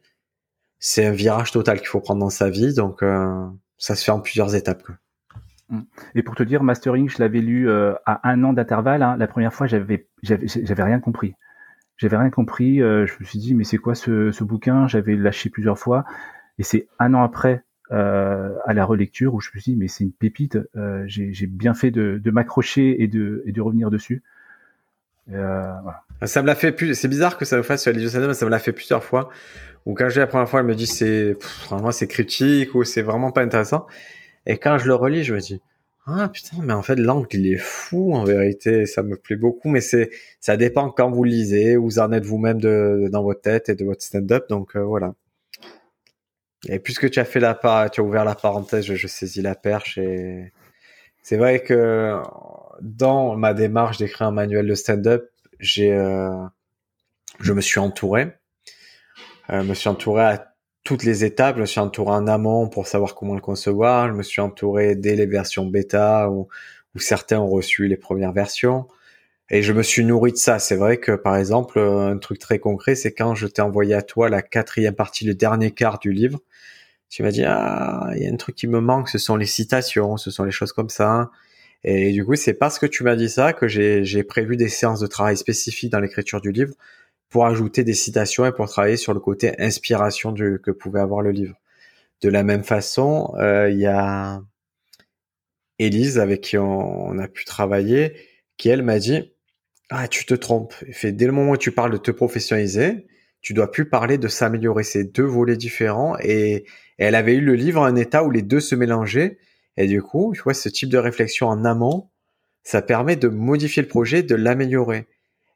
c'est un virage total qu'il faut prendre dans sa vie, donc euh, ça se fait en plusieurs étapes. Mm. Et pour te dire, Mastering, je l'avais lu euh, à un an d'intervalle. Hein. La première fois, j'avais j'avais rien compris. J'avais rien compris. Euh, je me suis dit, mais c'est quoi ce, ce bouquin? J'avais lâché plusieurs fois. Et c'est un an après euh, à la relecture où je me suis dit mais c'est une pépite, j'ai bien fait de, m'accrocher et de, et de revenir dessus. Ça me l'a fait plus. C'est bizarre que ça me fasse sur la mais ça me l'a fait plusieurs fois. Ou quand j'ai la première fois, elle me dit c'est vraiment c'est critique ou c'est vraiment pas intéressant. Et quand je le relis, je me dis ah putain, mais en fait l'angle il est fou en vérité. Ça me plaît beaucoup, mais c'est ça dépend quand vous lisez, où vous en êtes vous-même de, dans votre tête et de votre stand-up. Donc euh, voilà. Et puisque tu as fait la tu as ouvert la parenthèse, je, saisis la perche et c'est vrai que dans ma démarche d'écrire un manuel de stand-up, j'ai, euh, je me suis entouré, euh, me suis entouré à toutes les étapes, je me suis entouré en amont pour savoir comment le concevoir, je me suis entouré dès les versions bêta où, où certains ont reçu les premières versions. Et je me suis nourri de ça. C'est vrai que, par exemple, un truc très concret, c'est quand je t'ai envoyé à toi la quatrième partie, le dernier quart du livre, tu m'as dit ah il y a un truc qui me manque, ce sont les citations, ce sont les choses comme ça. Et du coup, c'est parce que tu m'as dit ça que j'ai prévu des séances de travail spécifiques dans l'écriture du livre pour ajouter des citations et pour travailler sur le côté inspiration du, que pouvait avoir le livre. De la même façon, euh, il y a Élise avec qui on, a pu travailler, qui elle m'a dit ah tu te trompes. Fait dès le moment où tu parles de te professionnaliser, tu dois plus parler de s'améliorer. C'est deux volets différents et, elle avait eu le livre à un état où les deux se mélangeaient. Et du coup, tu vois, ce type de réflexion en amont, ça permet de modifier le projet, de l'améliorer.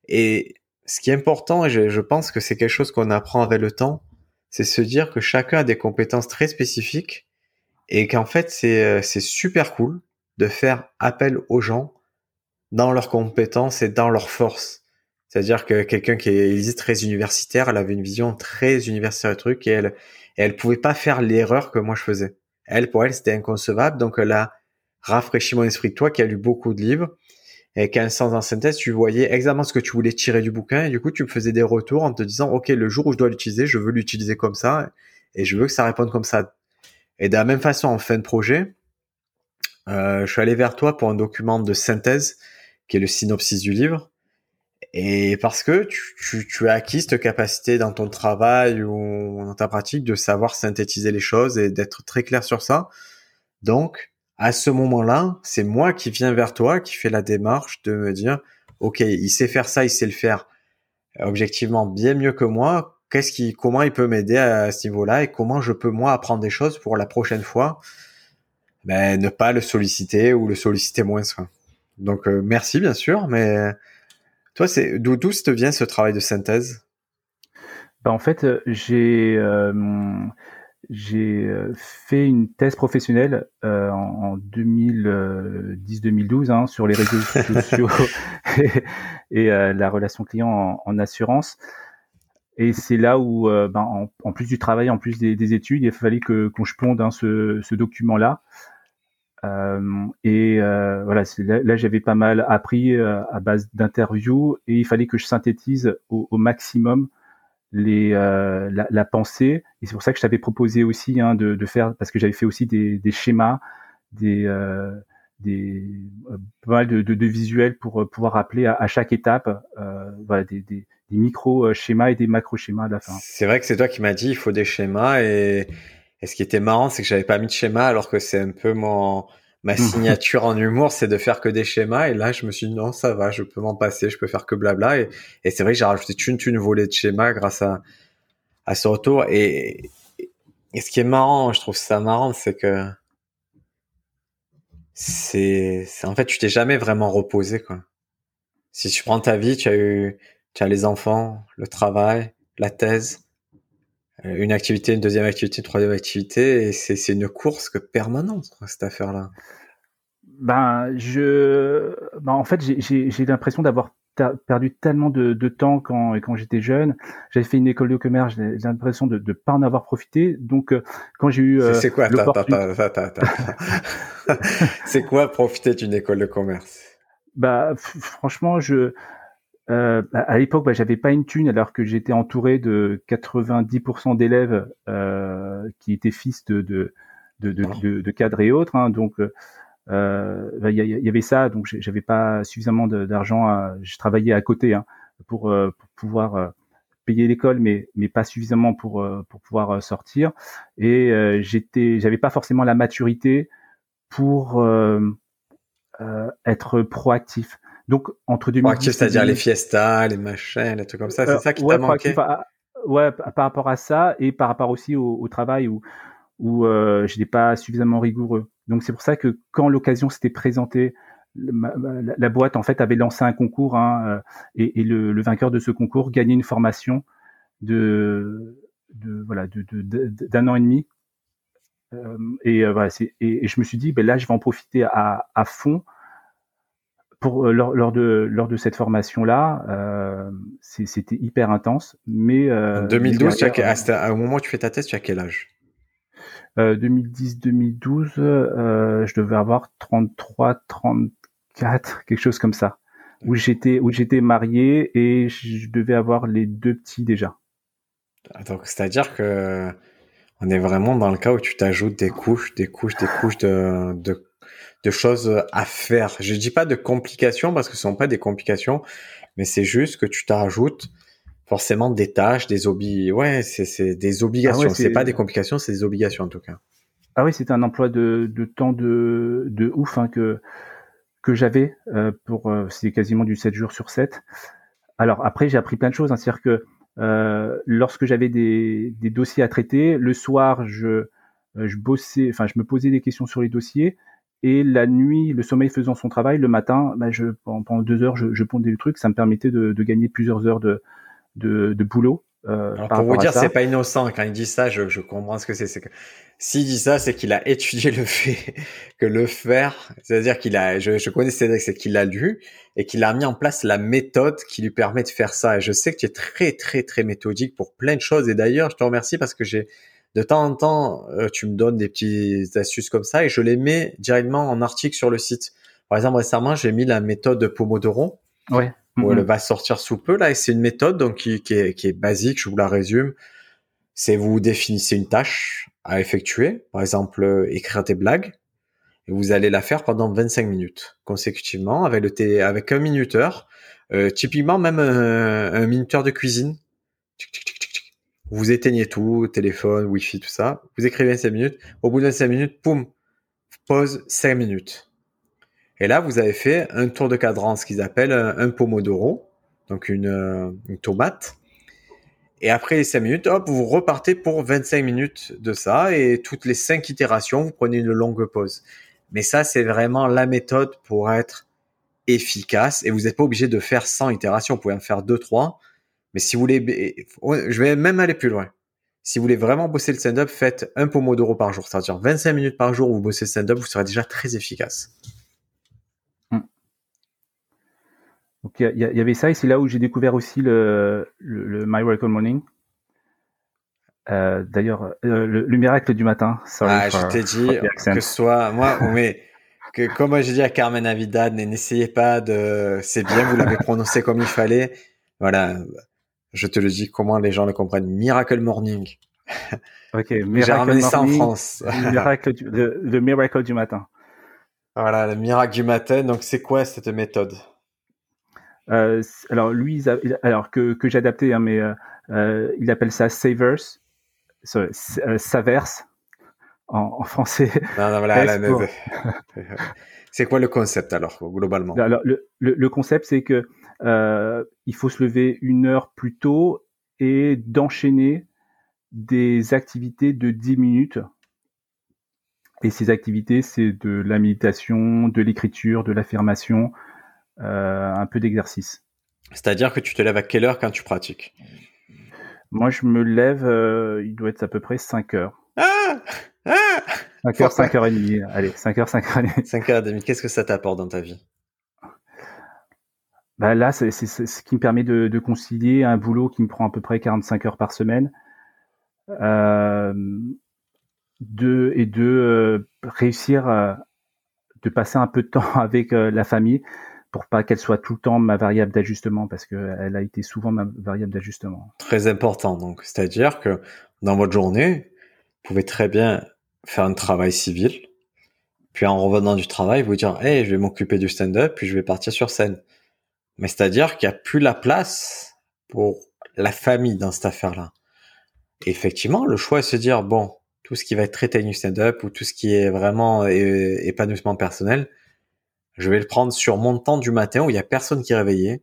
Et ce qui est important, et je, pense que c'est quelque chose qu'on apprend avec le temps, c'est se dire que chacun a des compétences très spécifiques et qu'en fait, c'est, euh, super cool de faire appel aux gens dans leurs compétences et dans leurs forces. C'est-à-dire que quelqu'un qui est très universitaire, elle avait une vision très universitaire du truc et elle, elle pouvait pas faire l'erreur que moi je faisais. Elle, pour elle, c'était inconcevable. Donc, elle a rafraîchi mon esprit. Toi qui as lu beaucoup de livres et qui a un sens en synthèse, tu voyais exactement ce que tu voulais tirer du bouquin et du coup, tu me faisais des retours en te disant, OK, le jour où je dois l'utiliser, je veux l'utiliser comme ça et je veux que ça réponde comme ça. Et de la même façon, en fin de projet, euh, je suis allé vers toi pour un document de synthèse qui est le synopsis du livre. Et parce que tu, tu, as acquis cette capacité dans ton travail ou dans ta pratique de savoir synthétiser les choses et d'être très clair sur ça. Donc, à ce moment-là, c'est moi qui viens vers toi, qui fais la démarche de me dire, OK, il sait faire ça, il sait le faire objectivement bien mieux que moi. Qu'est-ce qui, comment il peut m'aider à, ce niveau-là et comment je peux moi apprendre des choses pour la prochaine fois, ben, ne pas le solliciter ou le solliciter moins. Donc, euh, merci bien sûr, mais toi, c'est d'où d'où te vient ce travail de synthèse? Bah, en fait, euh, j'ai euh, j'ai fait une thèse professionnelle en, 2010-2012 hein, sur les réseaux *laughs* sociaux et, la relation client en, assurance. Et c'est là où, ben, en, plus du travail, en plus des, études, il fallait que qu'on je plonge dans ce, document-là. Euh, et euh, voilà, là, j'avais pas mal appris euh, à base d'interviews et il fallait que je synthétise au maximum les, la, pensée. Et c'est pour ça que je t'avais proposé aussi hein, de, faire, parce que j'avais fait aussi des, schémas, des, des pas mal de, visuels pour pouvoir rappeler à, chaque étape des, des, des micro schémas et des macro schémas à la fin. C'est vrai que c'est toi qui m'as dit il faut des schémas et et ce qui était marrant, c'est que j'avais pas mis de schéma, alors que c'est un peu mon ma signature en humour, c'est de faire que des schémas. Et là, je me suis dit non, ça va, je peux m'en passer, je peux faire que blabla. Et, et c'est vrai que j'ai rajouté une une volée de schémas grâce à à ce retour. Et, et ce qui est marrant, je trouve ça marrant, c'est que c'est en fait tu t'es jamais vraiment reposé quoi. Si tu prends ta vie, tu as eu tu as les enfants, le travail, la thèse, une activité, une deuxième activité, une troisième activité, et c'est une course que permanente, cette affaire-là. Ben, je, ben, en fait, j'ai l'impression d'avoir perdu tellement de, de, temps quand, quand j'étais jeune. J'avais fait une école de commerce, j'ai l'impression de ne pas en avoir profité. Donc, euh, quand j'ai eu. c'est quoi, C'est quoi profiter d'une école de commerce? Bah, franchement, je euh, à l'époque, bah, j'avais pas une thune alors que j'étais entouré de 90% d'élèves euh, qui étaient fils de, de, de, de, de cadres et autres. Hein, donc, euh, bah, il y, avait ça. Donc, j'avais pas suffisamment d'argent. Je travaillais à côté hein, pour, euh, pour pouvoir euh, payer l'école, mais mais pas suffisamment pour euh, pour pouvoir sortir. Et j'étais, j'avais pas forcément la maturité pour être proactif. Donc entre 2010 c'est-à-dire les fiestas, les machins, les trucs comme ça, c'est euh, ça qui t'a manqué Ouais, par rapport à ça et par rapport aussi au, travail où où euh, je n'étais pas suffisamment rigoureux. Donc c'est pour ça que quand l'occasion s'était présentée, la, boîte en fait avait lancé un concours hein, euh, et, et le, le, vainqueur de ce concours gagnait une formation de, de voilà de, d'un an et demi. Euh, et, voilà, et, et, je me suis dit, ben là, je vais en profiter à, à fond pour, euh, lors, lors, de, lors de cette formation-là, euh, c'était hyper intense. Mais euh, en 2012, tu as, au moment où tu fais ta thèse, tu as quel âge? 2010-2012, euh, je devais avoir 33, 34, quelque chose comme ça. Où j'étais où j'étais marié et je devais avoir les deux petits déjà. Donc c'est-à-dire que on est vraiment dans le cas où tu t'ajoutes des couches, des couches, des couches de, de de choses à faire. Je dis pas de complications parce que ce sont pas des complications, mais c'est juste que tu t'ajoutes forcément des tâches, des obligations. Ouais, c'est des obligations. Ah c'est pas des complications, c'est des obligations en tout cas. Ah oui, c'est un emploi de, de temps de, de ouf hein, que que j'avais euh, pour euh, c'est quasiment du 7 jours sur 7. Alors après, j'ai appris plein de choses. Hein, C'est-à-dire que euh, lorsque j'avais des, des dossiers à traiter, le soir, je je bossais, enfin, je me posais des questions sur les dossiers et la nuit, le sommeil faisant son travail, le matin, bah, je, pendant deux heures, je, je pondais le truc. Ça me permettait de, de gagner plusieurs heures de, de, de boulot. Euh, Alors pour vous dire, c'est pas innocent quand il dit ça. Je, je comprends ce que c'est. Que s'il dit ça, c'est qu'il a étudié le fait *laughs* que le faire, c'est-à-dire qu'il a, je, je connais Cédric, c'est qu'il a lu et qu'il a mis en place la méthode qui lui permet de faire ça. Et je sais que tu es très très très méthodique pour plein de choses. Et d'ailleurs, je te remercie parce que j'ai de temps en temps, euh, tu me donnes des petites astuces comme ça et je les mets directement en article sur le site. Par exemple, récemment, j'ai mis la méthode Pomodoro. Ouais. Où elle va sortir sous peu là et c'est une méthode donc qui, qui, est, qui est basique. Je vous la résume. C'est vous définissez une tâche à effectuer. Par exemple, euh, écrire des blagues et vous allez la faire pendant 25 minutes consécutivement avec le télé, avec un minuteur. Euh, typiquement même un, un minuteur de cuisine. Tic, tic, tic, vous éteignez tout, téléphone, wifi, tout ça. Vous écrivez 5 minutes. Au bout de 5 minutes, poum, pause 5 minutes. Et là, vous avez fait un tour de cadran, ce qu'ils appellent un, pomodoro, donc une, euh, une tomate. Et après les 5 minutes, hop, vous repartez pour 25 minutes de ça. Et toutes les 5 itérations, vous prenez une longue pause. Mais ça, c'est vraiment la méthode pour être efficace. Et vous n'êtes pas obligé de faire 100 itérations. Vous pouvez en faire 2, 3 mais si vous voulez, je vais même aller plus loin. si vous voulez vraiment bosser le stand-up, faites un pomodoro par jour. C'est-à-dire 25 minutes par jour où vous bossez le stand-up, vous serez déjà très efficace. Hmm. Donc il y, avait ça et c'est là où j'ai découvert aussi le, le, My Miracle Morning. Euh, d'ailleurs, euh, le, miracle du matin. ah, je t'ai dit que ce soit moi, *laughs* mais que comme j'ai dit à Carmen Navidad, n'essayez pas de. C'est bien, vous l'avez prononcé comme il fallait. Voilà, je te le dis comment les gens le comprennent. Miracle Morning. *laughs* Ok, Miracle J'ai ramené ça en France. le, miracle du, le, miracle du matin. Voilà, le miracle du matin. Donc, c'est quoi cette méthode? Euh, Alors, lui, alors que, que j'ai adapté, hein, mais euh, euh, il appelle ça Savers, Savers en, français. Non, non, voilà, *laughs* c'est quoi le concept alors, globalement? Alors, le, le, le concept, c'est que il faut se lever une heure plus tôt et d'enchaîner des activités de 10 minutes. Et ces activités, c'est de la méditation, de l'écriture, de l'affirmation, euh, un peu d'exercice. C'est-à-dire que tu te lèves à quelle heure quand tu pratiques? Moi, je me lève, euh, il doit être à peu près 5 heures. Ah, ah 5 heures, 5 heures et demie. Allez, 5 heures, 5 heures et demie. 5 heures et demie. Qu'est-ce que ça t'apporte dans ta vie? Bah là, c'est ce qui me permet de, concilier un boulot qui me prend à peu près 45 heures par semaine euh, de, et de euh, réussir euh, de passer un peu de temps *laughs* avec la famille pour pas qu'elle soit tout le temps ma variable d'ajustement parce qu'elle a été souvent ma variable d'ajustement. Très important donc, c'est-à-dire que dans votre journée, vous pouvez très bien faire un travail civil, puis en revenant du travail, vous dire, hey, je vais m'occuper du stand-up, puis je vais partir sur scène. Mais c'est-à-dire qu'il n'y a plus la place pour la famille dans cette affaire-là. effectivement, le choix est de se dire, bon, tout ce qui va être traité du stand-up ou tout ce qui est vraiment épanouissement personnel, je vais le prendre sur mon temps du matin où il y a personne qui est réveillé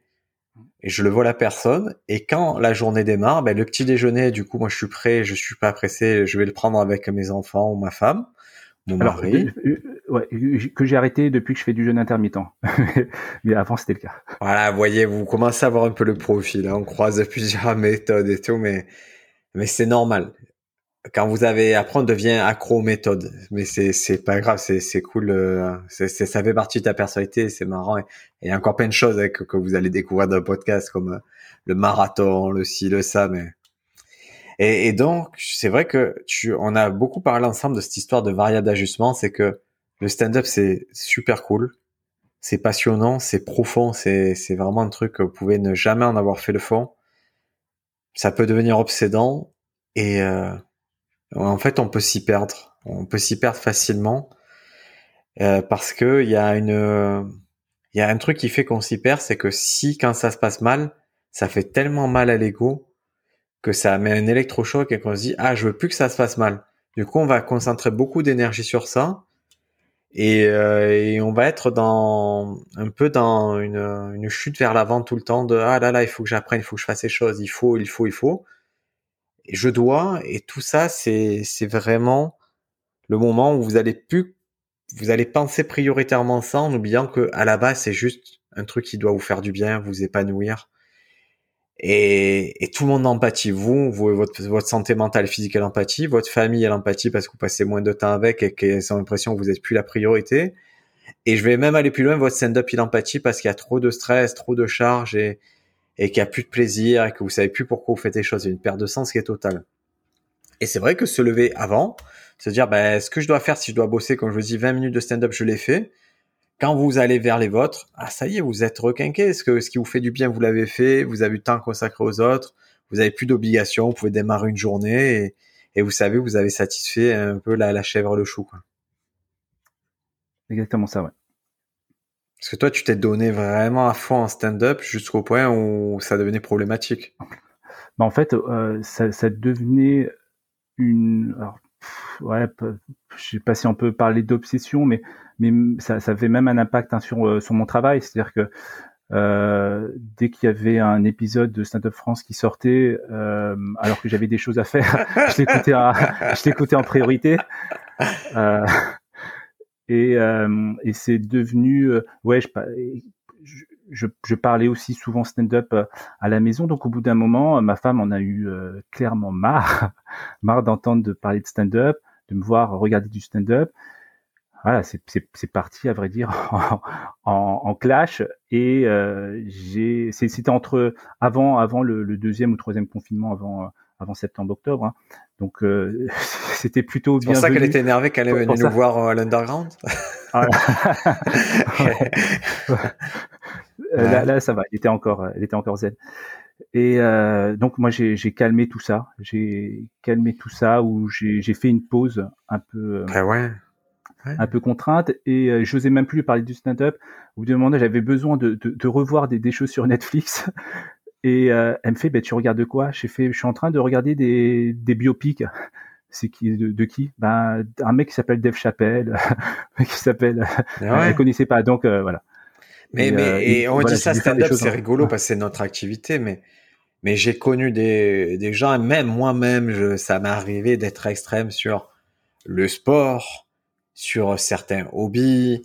et je le vois la personne et quand la journée démarre, ben, le petit déjeuner, du coup, moi je suis prêt, je suis pas pressé, je vais le prendre avec mes enfants ou ma femme mon mari. Euh, ouais, que j'ai arrêté depuis que je fais du jeûne intermittent. *laughs* Mais avant, c'était le cas. Voilà, voyez, vous commencez à avoir un peu le profil. Hein. On croise *laughs* plusieurs méthodes et tout, mais, mais c'est normal. Quand vous avez, après, on devient accro aux méthodes. Mais c'est, c'est pas grave, c'est, c'est cool. Euh, c'est, ça fait partie de ta personnalité, c'est marrant. Et il y a encore plein de choses que, que vous allez découvrir dans le podcast, comme euh, le marathon, le ci, le ça, mais et, donc, c'est vrai que tu, on a beaucoup parlé ensemble de cette histoire de variable d'ajustement. C'est que le stand-up, c'est super cool. C'est passionnant, c'est profond, c'est, vraiment un truc que vous pouvez ne jamais en avoir fait le fond. Ça peut devenir obsédant et euh, en fait, on peut s'y perdre. On peut s'y perdre facilement euh, parce que il y a une, il y a un truc qui fait qu'on s'y perd, c'est que si quand ça se passe mal, ça fait tellement mal à l'ego que ça met un électrochoc et qu'on se dit ah je veux plus que ça se fasse mal. Du coup on va concentrer beaucoup d'énergie sur ça et, euh, et, on va être dans un peu dans une, une chute vers l'avant tout le temps de ah là là il faut que j'apprenne, il faut que je fasse ces choses, il faut, il faut, il faut. Et je dois et tout ça c'est c'est vraiment le moment où vous allez plus vous allez penser prioritairement ça en oubliant que à la base c'est juste un truc qui doit vous faire du bien, vous épanouir et, et, tout le monde empathie. Vous, vous votre, votre, santé mentale, physique, elle empathie. Votre famille, elle empathie parce que vous passez moins de temps avec et qu'elles ont l'impression que vous n'êtes plus la priorité. Et je vais même aller plus loin. Votre stand-up, il empathie parce qu'il y a trop de stress, trop de charges et, et qu'il n'y a plus de plaisir et que vous savez plus pourquoi vous faites les choses. Il y une perte de sens qui est totale. Et c'est vrai que se lever avant, se dire, ben, ce que je dois faire si je dois bosser, comme je vous dis, 20 minutes de stand-up, je l'ai fait. Quand vous allez vers les vôtres, ah ça y est, vous êtes requinqué. Est-ce que ce qui vous fait du bien, vous l'avez fait Vous avez eu le temps consacré aux autres Vous avez plus d'obligations Vous pouvez démarrer une journée et, vous savez, vous avez satisfait un peu la, la chèvre le chou. Quoi. Exactement ça, ouais. Parce que toi, tu t'es donné vraiment à fond en stand-up jusqu'au point où ça devenait problématique. Bah en fait, euh, ça, ça, devenait une. Alors, ouais, je sais pas si on peut parler d'obsession, mais mais ça, ça avait même un impact hein, sur euh, sur mon travail, c'est-à-dire que euh, dès qu'il y avait un épisode de Stand Up France qui sortait, euh, alors que j'avais des choses à faire, *laughs* je l'écoutais, *laughs* je l'écoutais en priorité. Et, et c'est devenu, ouais, je, je, parlais aussi souvent stand-up à la maison. Donc au bout d'un moment, ma femme en a eu clairement marre, *laughs* marre d'entendre de parler de stand-up, de me voir regarder du stand-up voilà, c'est parti à vrai dire *laughs* en, en, clash et euh, j'ai c'était entre avant avant le, le, deuxième ou troisième confinement avant avant septembre octobre hein. donc euh, *laughs* c'était plutôt bien. C'est pour ça qu'elle était énervée qu'elle est venue nous voir à l'underground. Ah. Euh, là, là, ça va, elle était encore elle était encore zen. Et euh, donc moi j'ai calmé tout ça, j'ai calmé tout ça où j'ai fait une pause un peu. Ah ouais un peu contrainte et euh, je n'osais même plus parler du stand-up. Au bout d'un moment, j'avais besoin de, de, de, revoir des, des, choses sur Netflix. *laughs* Et euh, elle me fait, ben, tu regardes de quoi? J'ai fait, je suis en train de regarder des, des biopics. C'est qui de, de, qui? Ben un mec qui s'appelle Dave Chappelle, *laughs* qui s'appelle, ah ouais? *laughs* connaissait pas. Donc euh, voilà. Mais et, mais euh, et on dit ça stand-up, c'est rigolo parce que c'est notre activité, mais mais j'ai connu des des gens, même moi-même, ça m'est arrivé d'être extrême sur le sport, sur certains hobbies.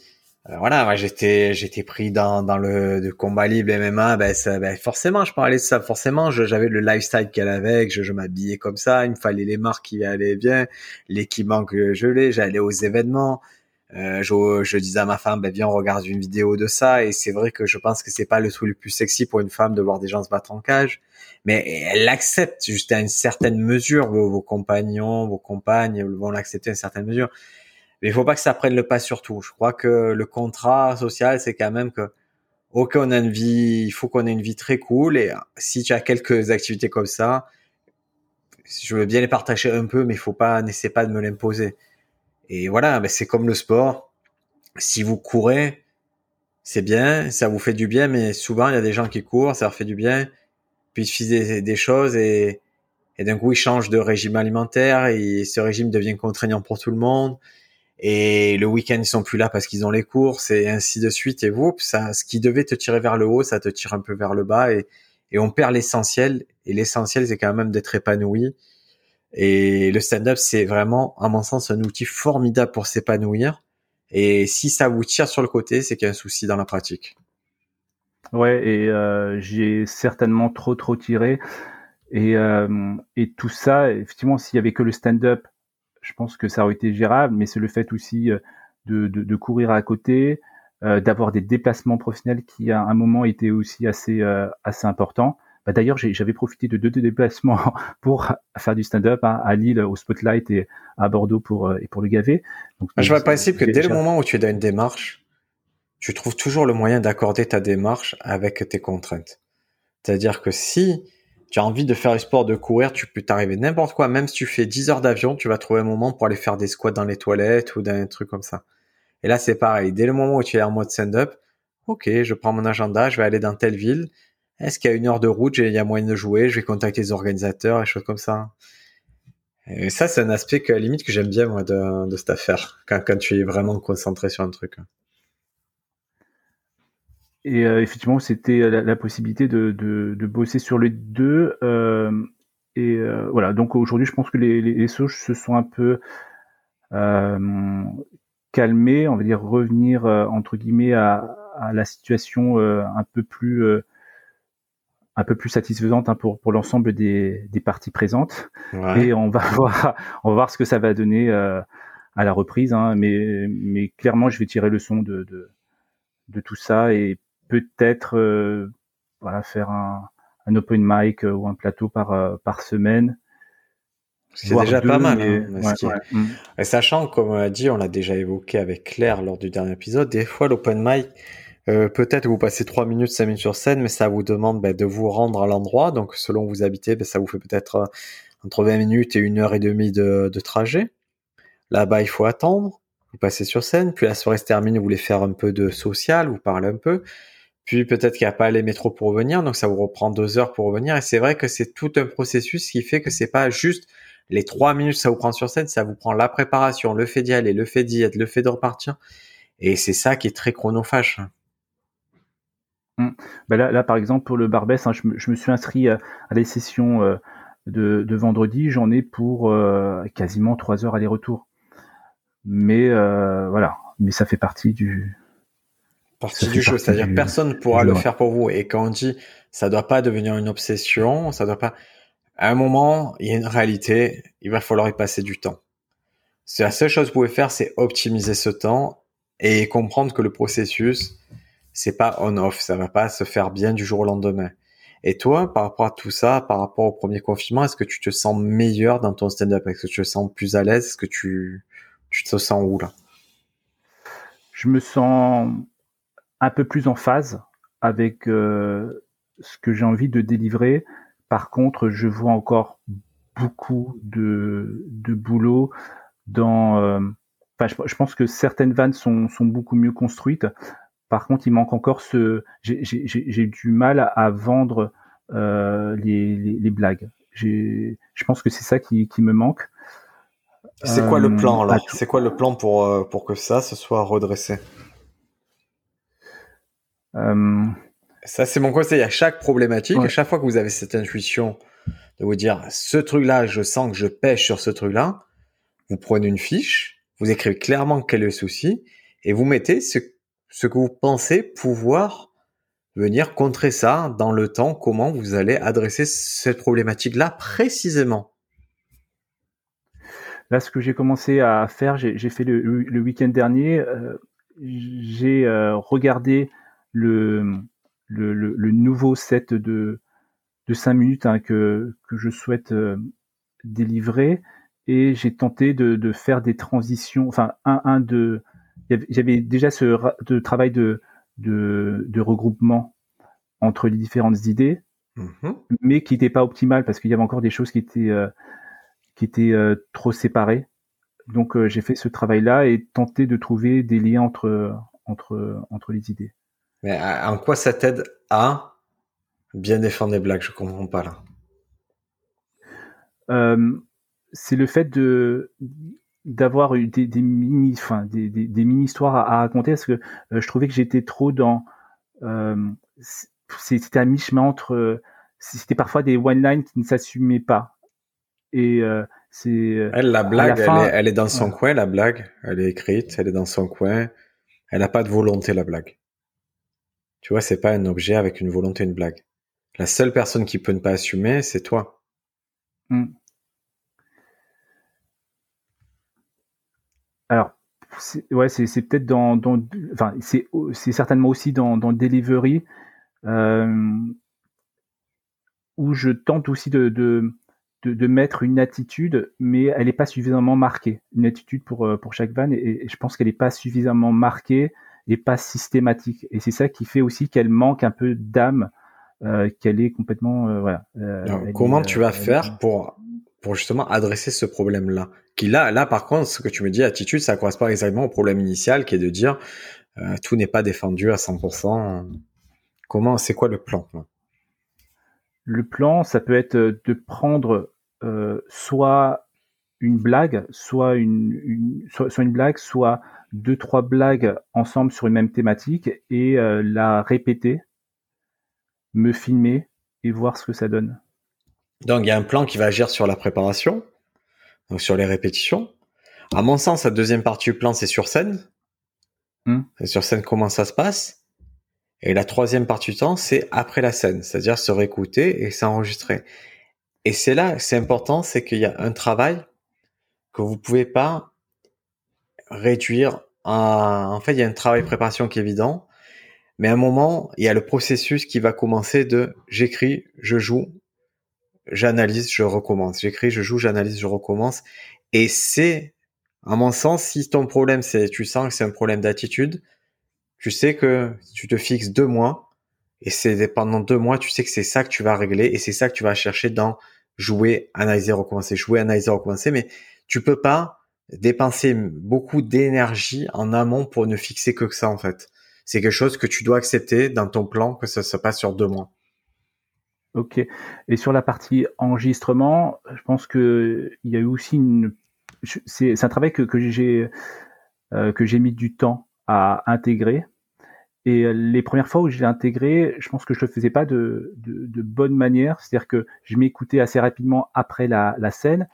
Euh, voilà, moi j'étais j'étais pris dans dans le de combat libre MMA, ben, ça, ben forcément je parlais de ça, forcément j'avais le lifestyle qu'elle avait, je, je m'habillais comme ça, il me fallait les marques qui allaient bien, l'équipement que je l'ai, j'allais aux événements. Euh, je, je, disais à ma femme, ben viens on regarde une vidéo de ça et c'est vrai que je pense que c'est pas le truc le plus sexy pour une femme de voir des gens se battre en cage, mais elle l'accepte juste à une certaine mesure. Vos, vos compagnons, vos compagnes vont l'accepter à une certaine mesure. Mais il faut pas que ça prenne le pas sur tout. Je crois que le contrat social, c'est quand même que, ok, on a une vie, il faut qu'on ait une vie très cool. Et si tu as quelques activités comme ça, je veux bien les partager un peu, mais il faut pas, n'essaie pas de me l'imposer. Et voilà, ben c'est comme le sport. Si vous courez, c'est bien, ça vous fait du bien, mais souvent il y a des gens qui courent, ça leur fait du bien, puis ils font des, des choses et, et d'un coup ils changent de régime alimentaire et ce régime devient contraignant pour tout le monde. Et le week-end ils sont plus là parce qu'ils ont les courses et ainsi de suite. Et vous ça ce qui devait te tirer vers le haut ça te tire un peu vers le bas et, et on perd l'essentiel. Et l'essentiel c'est quand même d'être épanoui et le stand-up c'est vraiment à mon sens un outil formidable pour s'épanouir. Et si ça vous tire sur le côté c'est qu'il y a un souci dans la pratique. Ouais et euh, j'ai certainement trop trop tiré. Et, euh, et tout ça effectivement s'il y avait que le stand-up je pense que ça aurait été gérable, mais c'est le fait aussi euh, de, de, de courir à côté, euh, d'avoir des déplacements professionnels qui à un moment étaient aussi assez euh, assez importants. Bah, D'ailleurs, j'avais profité de deux, déplacements *laughs* pour faire du stand-up hein, à Lille au Spotlight et à Bordeaux pour et pour le Gavé. Donc, je vois le principe que dès le moment où tu es dans une démarche, tu trouves toujours le moyen d'accorder ta démarche avec tes contraintes. C'est-à-dire que si tu as envie de faire le sport de courir, tu peux t'arriver n'importe quoi. Même si tu fais 10 heures d'avion, tu vas trouver un moment pour aller faire des squats dans les toilettes ou d'un truc comme ça. Et là, c'est pareil. Dès le moment où tu es en mode stand-up, ok, je prends mon agenda, je vais aller dans telle ville. Est-ce qu'il y a une heure de route, il y a moyen de jouer, je vais contacter les organisateurs et choses comme ça. Et ça, c'est un aspect que, limite, que j'aime bien, moi, de, cette affaire. Quand, quand tu es vraiment concentré sur un truc. Et euh, effectivement, c'était la, possibilité de, bosser sur les deux. Euh, et euh, voilà, donc aujourd'hui, je pense que les, les, les se sont un peu euh, calmés, on va dire revenir entre guillemets à la situation un peu plus un peu plus satisfaisante hein, pour, pour l'ensemble des, des parties présentes. Ouais. Et on va *laughs* voir on va voir ce que ça va donner à la reprise. Hein, mais, mais clairement, je vais tirer le son de, de, de tout ça et peut-être euh, voilà, faire un, un, open mic euh, ou un plateau par, euh, par semaine. C'est déjà pas mal. Hein, mm. Et sachant, comme on l'a dit, on l'a déjà évoqué avec Claire lors du dernier épisode, des fois l'open mic, euh, peut-être vous passez 3 minutes, 5 minutes sur scène, mais ça vous demande ben, de vous rendre à l'endroit. Donc selon où vous habitez, ben, ça vous fait peut-être entre 20 minutes et une heure et demie de, de trajet. Là-bas, il faut attendre. Vous passez sur scène, puis la soirée se termine, vous voulez faire un peu de social, vous parlez un peu. Puis peut-être qu'il n'y a pas les métros pour revenir, donc ça vous reprend deux heures pour revenir. Et c'est vrai que c'est tout un processus qui fait que c'est pas juste les trois minutes que ça vous prend sur scène, ça vous prend la préparation, le fait d'y aller, le fait d'y être, le fait de repartir. Et c'est ça qui est très chronophage. Mmh. Ben là, là, par exemple, pour le Barbès, hein, je, me, je, me, suis inscrit à, à les sessions euh, de, de, vendredi. J'en ai pour euh, quasiment trois heures aller-retour. Mais euh, voilà, mais ça fait partie du, partie du jeu. C'est-à-dire personne ne pourra le faire pour vous. Et quand on dit ça doit pas devenir une obsession, ça doit pas. À un moment, il y a une réalité. Il va falloir y passer du temps. La seule chose que vous pouvez faire, c'est optimiser ce temps et comprendre que le processus, c'est pas on-off. Ça va pas se faire bien du jour au lendemain. Et toi, par rapport à tout ça, par rapport au premier confinement, est-ce que tu te sens meilleur dans ton stand-up? Est-ce que tu te sens plus à l'aise? Est-ce que tu, te sens où là? Je me sens un peu plus en phase avec euh, ce que j'ai envie de délivrer. Par contre, je vois encore beaucoup de, boulot dans. Euh, enfin, je, pense que certaines vannes sont beaucoup mieux construites. Par contre, il manque encore ce. J'ai du mal à vendre euh, les, les, les, blagues. Je pense que c'est ça qui, qui me manque. C'est quoi le plan là C'est quoi le plan pour pour que ça se soit redressé? Euh, ça, c'est mon conseil à chaque problématique. À chaque fois que vous avez cette intuition de vous dire, ce truc-là, je sens que je pêche sur ce truc-là, vous prenez une fiche, vous écrivez clairement quel est le souci et vous mettez ce, ce que vous pensez pouvoir venir contrer ça dans le temps, comment vous allez adresser cette problématique-là précisément? Là, ce que j'ai commencé à faire, j'ai fait le, week-end dernier, euh, j'ai euh, regardé le, nouveau set de, de 5 minutes hein, que, je souhaite euh, délivrer et j'ai tenté de, de, faire des transitions, enfin un, un de, j'avais déjà ce travail de, de, de, regroupement entre les différentes idées, mm-hmm. mais qui n'était pas optimal parce qu'il y avait encore des choses qui étaient euh, qui étaient euh, trop séparées. Donc j'ai fait ce travail-là et tenté de trouver des liens entre entre entre les idées. Mais en quoi ça t'aide à bien défendre les blagues? Je comprends pas là. Euh, c'est le fait de d'avoir des, des mini, enfin des, des, des, mini histoires à, raconter parce que euh, je trouvais que j'étais trop dans. Euh, c'était un mi-chemin entre. c'était parfois des one line qui ne s'assumaient pas. Et c'est. Elle, la blague, elle, est, elle, est, dans son coin, la blague. Elle est écrite, elle est dans son coin. Elle n'a pas de volonté, la blague. Tu vois, c'est pas un objet avec une volonté, une blague. La seule personne qui peut ne pas assumer, c'est toi. Hmm. Alors, ouais, c'est peut-être dans, dans, enfin, c'est certainement aussi dans, dans Delivery euh, où je tente aussi de, de, de, mettre une attitude, mais elle n'est pas suffisamment marquée. Une attitude pour, euh, pour chaque van, et, et je pense qu'elle n'est pas suffisamment marquée et pas systématique. Et c'est ça qui fait aussi qu'elle manque un peu d'âme, euh, qu'elle est complètement euh, voilà. Comment tu vas faire pour justement adresser ce problème-là Qui là, là par contre, ce que tu me dis, attitude, ça correspond exactement au problème initial, qui est de dire tout n'est pas défendu à 100%. Comment, c'est quoi le plan Le plan, ça peut être de prendre soit une blague, soit une, soit, une blague, soit deux, trois blagues ensemble sur une même thématique et euh, la répéter, me filmer et voir ce que ça donne. Donc il y a un plan qui va agir sur la préparation, donc sur les répétitions. À mon sens, la deuxième partie du plan, c'est sur scène. Hmm. Sur scène, comment ça se passe? Et la troisième partie du temps, c'est après la scène, c'est-à-dire se réécouter et s'enregistrer. Et c'est là, c'est important, c'est qu'il y a un travail que vous pouvez pas réduire. En fait, il y a un travail de préparation qui est évident, mais à un moment, il y a le processus qui va commencer de j'écris, je joue, j'analyse, je recommence. J'écris, je joue, j'analyse, je recommence. Et c'est, à mon sens, si ton problème, c'est, tu sens que c'est un problème d'attitude, tu sais que tu te fixes deux mois, et c'est pendant deux mois, tu sais que c'est ça que tu vas régler, et c'est ça que tu vas chercher dans jouer, analyser, recommencer, jouer, analyser, recommencer, mais tu peux pas dépenser beaucoup d'énergie en amont pour ne fixer que ça en fait. C'est quelque chose que tu dois accepter dans ton plan que ça se passe sur deux mois. Ok. Et sur la partie enregistrement, je pense que il y a eu aussi une. C'est un travail que, que j'ai euh, que j'ai mis du temps à intégrer. Et les premières fois où je l'ai intégré, je pense que je le faisais pas de, de, de bonne manière. C'est-à-dire que je m'écoutais assez rapidement après la, la scène,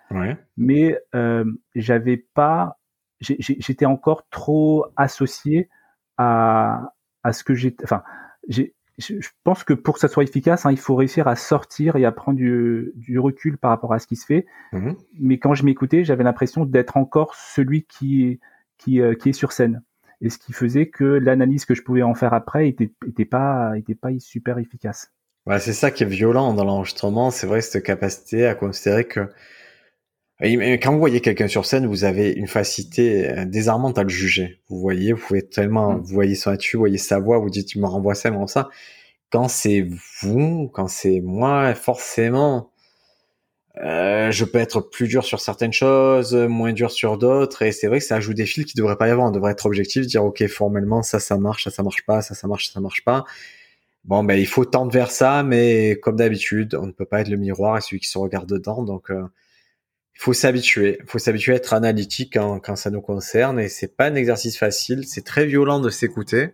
mais euh, j'avais pas, j'étais encore trop associé à, à ce que j'ai, enfin, j'ai, je pense que pour que ça soit efficace, hein, il faut réussir à sortir et à prendre du, du, recul par rapport à ce qui se fait. Mmh Mais quand je m'écoutais, j'avais l'impression d'être encore celui qui, qui, euh, qui est sur scène. Et ce qui faisait que l'analyse que je pouvais en faire après était, était pas, était pas super efficace. Ouais, c'est ça qui est violent dans l'enregistrement. C'est vrai, cette capacité à considérer que quand vous voyez quelqu'un sur scène, vous avez une facilité euh, désarmante à le juger. Vous voyez, vous pouvez tellement, mm. vous voyez son attitude, vous voyez sa voix, vous dites, tu me renvoies ça, me ça. Quand c'est vous, quand c'est moi, forcément, euh, je peux être plus dur sur certaines choses, moins dur sur d'autres, et c'est vrai que ça ajoute des fils qui devraient pas y avoir. On devrait être objectif, dire ok formellement ça ça marche, ça ça marche pas, ça ça marche, ça, ça marche pas. Bon ben il faut tendre vers ça, mais comme d'habitude, on ne peut pas être le miroir et celui qui se regarde dedans, donc euh, il faut s'habituer. Faut s'habituer à être analytique quand, quand ça nous concerne et c'est pas un exercice facile. C'est très violent de s'écouter.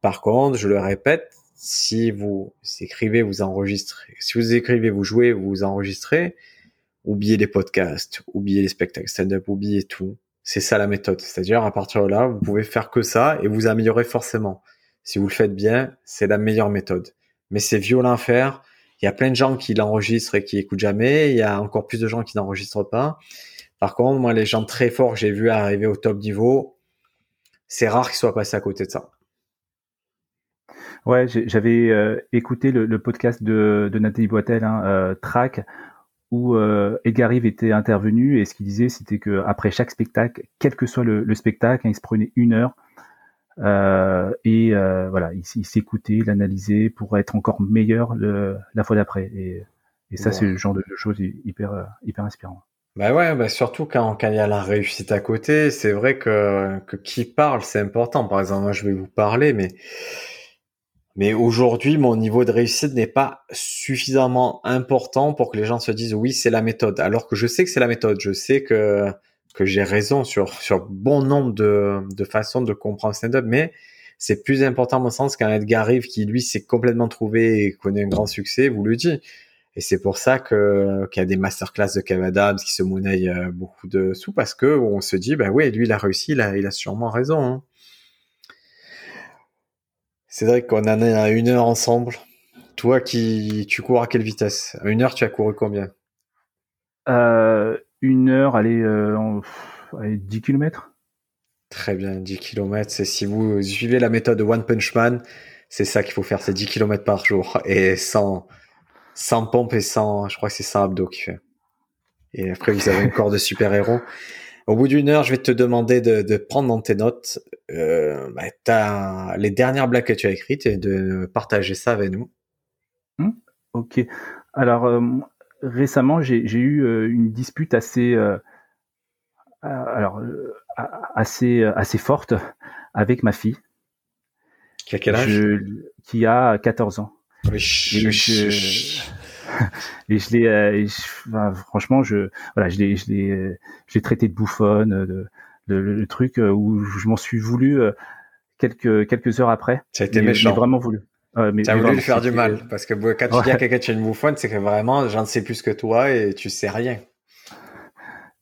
Par contre, je le répète, si vous écrivez, vous enregistrez. Si vous écrivez, vous jouez, vous enregistrez. Oubliez les podcasts, oubliez les spectacles stand-up, oubliez tout. C'est ça la méthode. C'est-à-dire, à partir de là, vous pouvez faire que ça et vous améliorer forcément. Si vous le faites bien, c'est la meilleure méthode. Mais c'est violent à faire. Il y a plein de gens qui l'enregistrent et qui écoutent jamais. Il y a encore plus de gens qui n'enregistrent pas. Par contre, moi, les gens très forts que j'ai vus arriver au top niveau, c'est rare qu'ils soient passés à côté de ça. Ouais, j'avais euh, écouté le, podcast de, Nathalie Boitel, hein, euh, Track, où euh, Edgar Rive était intervenu et ce qu'il disait, c'était que après chaque spectacle, quel que soit le, spectacle, hein, il se prenait une heure euh, et euh, voilà, il, il s'écoutait, l'analyser pour être encore meilleur le, la fois d'après. Et, et ça, c'est le genre de, choses hyper, euh, hyper inspirant. Bah ouais, bah surtout quand, quand il y a la réussite à côté, c'est vrai que, que qui parle, c'est important. Par exemple, moi, je vais vous parler, mais mais aujourd'hui, mon niveau de réussite n'est pas suffisamment important pour que les gens se disent oui, c'est la méthode. Alors que je sais que c'est la méthode. Je sais que que j'ai raison sur sur bon nombre de, de façons de comprendre stand-up, mais c'est plus important à mon sens qu'un Edgar Rive qui lui s'est complètement trouvé et connaît un grand succès vous le dit. Et c'est pour ça qu'il y a des masterclass de Kev Adams qui se monnaient euh, beaucoup de sous parce que on se dit bah oui lui il a réussi, il a, il a sûrement raison. C'est vrai qu'on en est à une heure ensemble. Toi qui tu cours à quelle vitesse? À une heure tu as couru combien? Euh, une heure, allez, euh, 10 km. Très bien, 10 km. C'est si vous suivez la méthode de One Punch Man, c'est ça qu'il faut faire, c'est 10 km par jour et sans, sans pompe et sans, je crois que c'est sans abdos qui fait. Et après, vous avez un corps de super-héros. Au bout d'une heure, je vais te demander de, de prendre dans tes notes euh, bah, les dernières blagues que tu as écrites et de partager ça avec nous. Hmm, ok. Alors, euh, récemment, j'ai eu euh, une dispute assez, euh, alors, euh, assez, assez forte avec ma fille. Qui a quel âge? Qui a 14 ans. je, et je l'ai, franchement, je, voilà, je l'ai, je l'ai, j'ai traité de bouffonne, de, le, truc où je m'en suis voulu quelques quelques heures après. Ça a été méchant. J'ai vraiment voulu. Ouais, mais, T'as voulu lui faire du mal parce que quand tu dis à quelqu'un que tu es une bouffonne, c'est que vraiment j'en sais plus que toi et tu sais rien.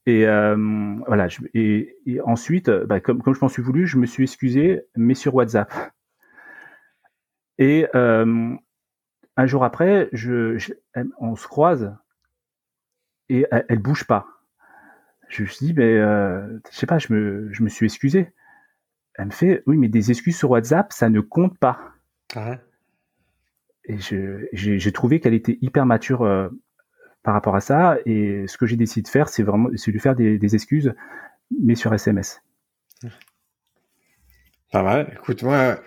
Et euh, voilà. Je, et, et, ensuite, bah, comme, comme je m'en suis voulu, je me suis excusé, mais sur WhatsApp. Et euh, un jour après, je, je, on se croise et elle, elle, bouge pas. Je me suis dit, mais euh, je sais pas, je me, je me suis excusé. Elle me fait, oui, mais des excuses sur WhatsApp, ça ne compte pas. Ah et j'ai trouvé qu'elle était hyper mature euh, par rapport à ça. Et ce que j'ai décidé de faire, c'est vraiment de lui faire des, des, excuses, mais sur SMS. Pas mal. Écoute, moi,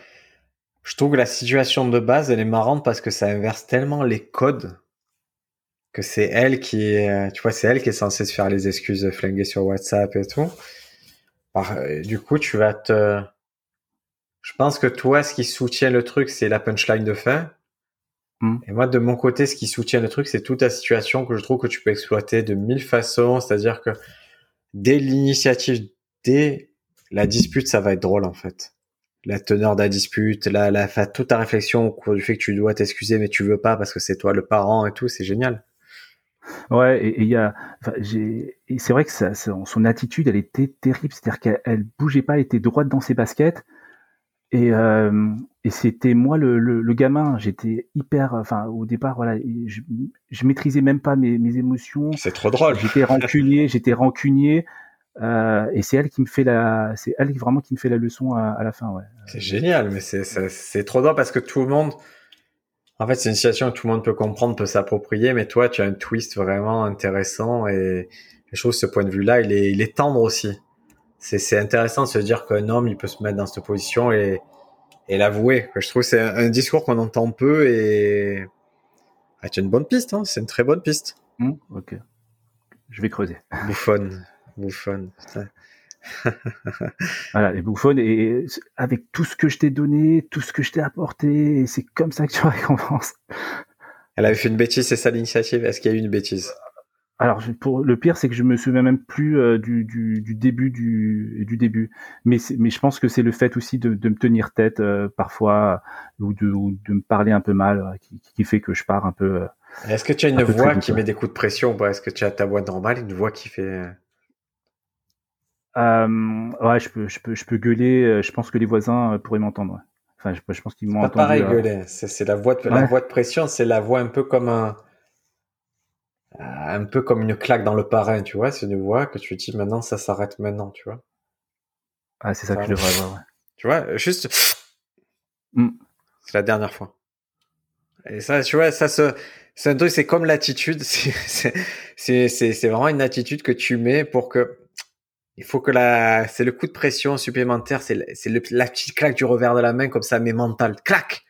je trouve que la situation de base, elle est marrante parce que ça inverse tellement les codes que c'est elle qui est, tu vois, c'est elle qui est censée se faire les excuses flinguées sur WhatsApp et tout. Euh, du coup, tu vas te, je pense que toi, ce qui soutient le truc, c'est la punchline de fin. Mm. Et moi, de mon côté, ce qui soutient le truc, c'est toute la situation que je trouve que tu peux exploiter de mille façons. C'est-à-dire que dès l'initiative, dès la dispute, ça va être drôle en fait. La teneur de la dispute, la, la, toute ta réflexion au cours du fait que tu dois t'excuser mais tu veux pas parce que c'est toi le parent et tout, c'est génial. Ouais, et il y a, c'est vrai que son, son, attitude, elle était terrible, c'est-à-dire qu'elle bougeait pas, elle était droite dans ses baskets. Et, euh, et c'était moi le, le, gamin. J'étais hyper. Enfin, au départ, voilà, je, je maîtrisais même pas mes, mes émotions. C'est trop drôle. J'étais rancunier. j'étais rancunier. Euh, et c'est elle qui me fait la, c'est elle vraiment qui me fait la leçon à, à la fin, ouais. C'est génial, mais c'est c'est trop drôle parce que tout le monde, en fait, c'est une situation que tout le monde peut comprendre, peut s'approprier, mais toi, tu as un twist vraiment intéressant et je trouve ce point de vue-là, il est il est tendre aussi c'est intéressant de se dire qu'un homme, il peut se mettre dans cette position et, et l'avouer. Je trouve que c'est un, discours qu'on entend peu et ah, as une bonne piste, hein c'est une très bonne piste. Mmh, ok, je vais creuser. Bouffonne, bouffonne. *laughs* voilà, les bouffonnes, et avec tout ce que je t'ai donné, tout ce que je t'ai apporté, c'est comme ça que tu récompenses. Elle avait fait une bêtise, c'est ça l'initiative? Est-ce qu'il y a eu une bêtise? Alors pour le pire, c'est que je me souviens même plus euh, du, du, du, début du, du début. Mais mais je pense que c'est le fait aussi de, de me tenir tête euh, parfois ou de, de me parler un peu mal euh, qui, qui, fait que je pars un peu. Est-ce que tu as une voix qui met des coups de pression? Ou Est-ce que tu as ta voix normale, une voix qui fait euh, Ouais, je peux je peux je peux gueuler. Je pense que les voisins pourraient m'entendre. Enfin, je, je pense qu'ils m'ont entendu. Pareil gueuler. C'est la voix de, la voix de pression. C'est la voix un peu comme un euh, un peu comme une claque dans le parrain, tu vois. C'est une voix que tu dis maintenant, ça s'arrête maintenant, tu vois. Ah, c'est ça, que je devrais avoir, ouais. Tu vois, juste. Mm. C'est la dernière fois. Et ça, tu vois, ça se. C'est un truc, c'est comme l'attitude. *laughs* C'est vraiment une attitude que tu mets pour que. Il faut que la. C'est le coup de pression supplémentaire. C'est la petite claque du revers de la main, comme ça, mais mental. Clac!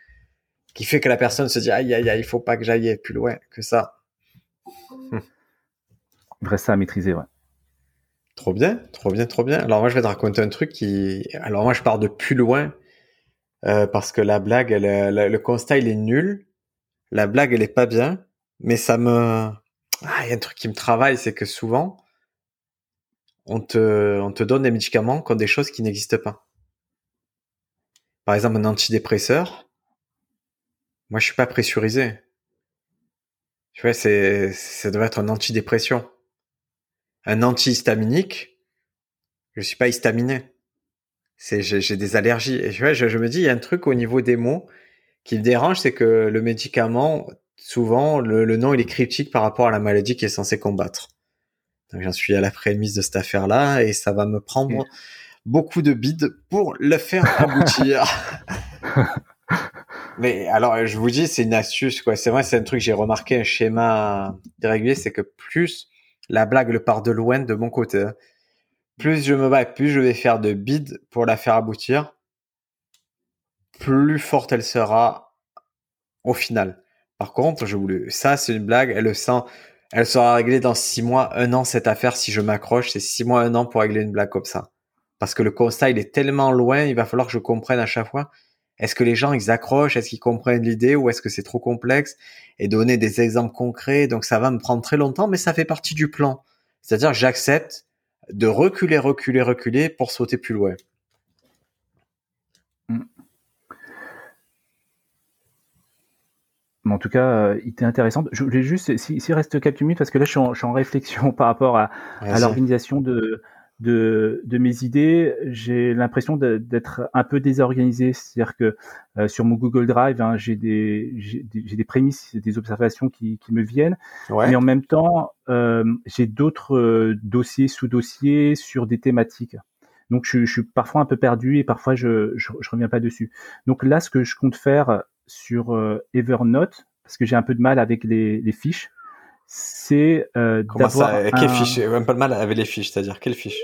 Qui fait que la personne se dit, aïe, aïe, aïe, il faut pas que j'aille plus loin que ça. *laughs* Ça à maîtriser, ouais. Trop bien, trop bien, trop bien. Alors moi, je vais te raconter un truc qui... Alors moi, je pars de plus loin euh, parce que la blague, le constat, il est nul. La blague, elle est pas bien, mais ça me... Ah, il y a un truc qui me travaille, c'est que souvent, on te, on te donne des médicaments comme des choses qui n'existent pas. Par exemple, un antidépresseur. Moi, je suis pas pressurisé. Tu vois, c'est, ça doit être un antidépression. Un antihistaminique, je suis pas histaminé. C'est, j'ai, des allergies. Et tu vois, je, me dis, il y a un truc au niveau des mots qui me dérange, c'est que le médicament, souvent, le, nom, il est cryptique par rapport à la maladie qui est censé combattre. Donc, j'en suis à la prémisse de cette affaire-là et ça va me prendre beaucoup de bides pour le faire aboutir. *laughs* Mais alors, je vous dis, c'est une astuce, quoi. C'est vrai, c'est un truc, j'ai remarqué un schéma régulier, c'est que plus la blague le part de loin de mon côté, hein, plus je me bats, plus je vais faire de bides pour la faire aboutir, plus forte elle sera au final. Par contre, je voulais, ça, c'est une blague, elle le sent, elle sera réglée dans six mois, un an, cette affaire, si je m'accroche, c'est six mois, un an pour régler une blague comme ça. Parce que le constat, il est tellement loin, il va falloir que je comprenne à chaque fois est-ce que les gens ils accrochent? Est-ce qu'ils comprennent l'idée? Ou est-ce que c'est trop complexe? Et donner des exemples concrets. Donc ça va me prendre très longtemps, mais ça fait partie du plan. C'est-à-dire que j'accepte de reculer, reculer, reculer pour sauter plus loin. Mm. en tout cas, euh, il était intéressant. Je voulais juste, s'il reste quelques minutes, parce que là, je suis en, réflexion *laughs* par rapport à l'organisation de, de, de mes idées, j'ai l'impression d'être un peu désorganisé. C'est-à-dire que euh, sur mon Google Drive, hein, j'ai des, des, des, prémices, des observations qui, qui me viennent, mais en même temps, euh, j'ai d'autres euh, dossiers, sous-dossiers sur des thématiques. Donc je, je, suis parfois un peu perdu et parfois je, je, je, reviens pas dessus. Donc là, ce que je compte faire sur Evernote, parce que j'ai un peu de mal avec les, les fiches, c'est euh, d'avoir ça Quelle fiche? Même pas le mal avec les fiches, c'est-à-dire quelle fiche?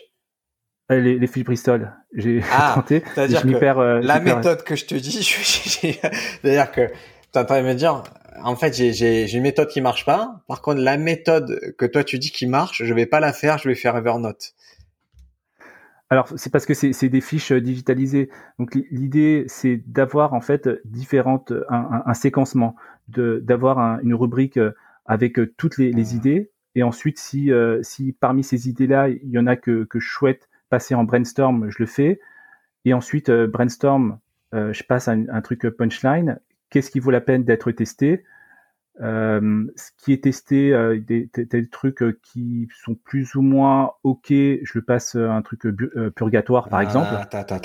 Euh, les, les, fiches Bristol. J'ai ah, *laughs* tenté. C'est-à-dire que perds, euh, la méthode que je te dis, *laughs* c'est-à-dire que tu en train de me dire, en fait, j'ai une méthode qui marche pas. Par contre, la méthode que toi tu dis qui marche, je vais pas la faire, je vais faire Evernote. Alors, c'est parce que c'est des fiches euh, digitalisées. Donc, l'idée, c'est d'avoir en fait différentes un, un, séquencement, de d'avoir une rubrique avec euh, toutes les, les, idées. Et ensuite, si, euh, si parmi ces idées-là, il y en a que, que je souhaite passer en brainstorm, je le fais. Et ensuite, euh, brainstorm, je passe à un, truc punchline. Qu'est-ce qui vaut la peine d'être testé? Euh, ce qui est testé, euh, des, des, trucs qui sont plus ou moins ok, je le passe à un truc purgatoire par exemple.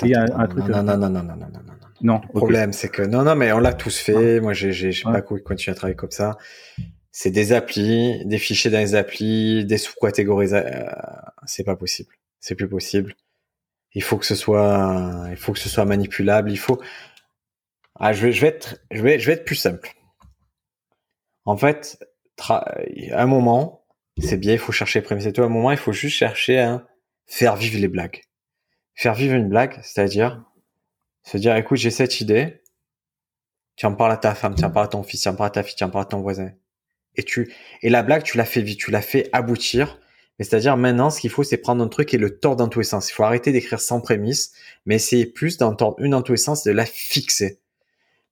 et un, truc. Non, non, non, non, non, non, non, non. Le problème, c'est que non, non, mais on l'a tous fait. Moi, j'ai, j'ai, j'ai pas continué à travailler comme ça. C'est des applis, des fichiers dans les applis, des sous-catégories. Euh, c'est pas possible. C'est plus possible. Il faut que ce soit, il faut que ce soit manipulable. Il faut. Ah, je vais, je vais être, je vais, je vais être plus simple. En fait, à un moment, c'est bien, il faut chercher prémisse tout. À un moment, il faut juste chercher à faire vivre les blagues. Faire vivre une blague, c'est-à-dire se dire, écoute, j'ai cette idée. Tu en parles à ta femme, tu en parles à ton fils, tu en parles à ta fille, tu en parles à ton voisin. Et tu, et la blague, tu l'as fait vite, tu l'as fait aboutir. Mais c'est-à-dire maintenant, ce qu'il faut, c'est prendre un truc et le tordre dans tous les sens. Il faut arrêter d'écrire sans prémisse, mais essayer plus d'en tordre une dans tous les sens, de la fixer.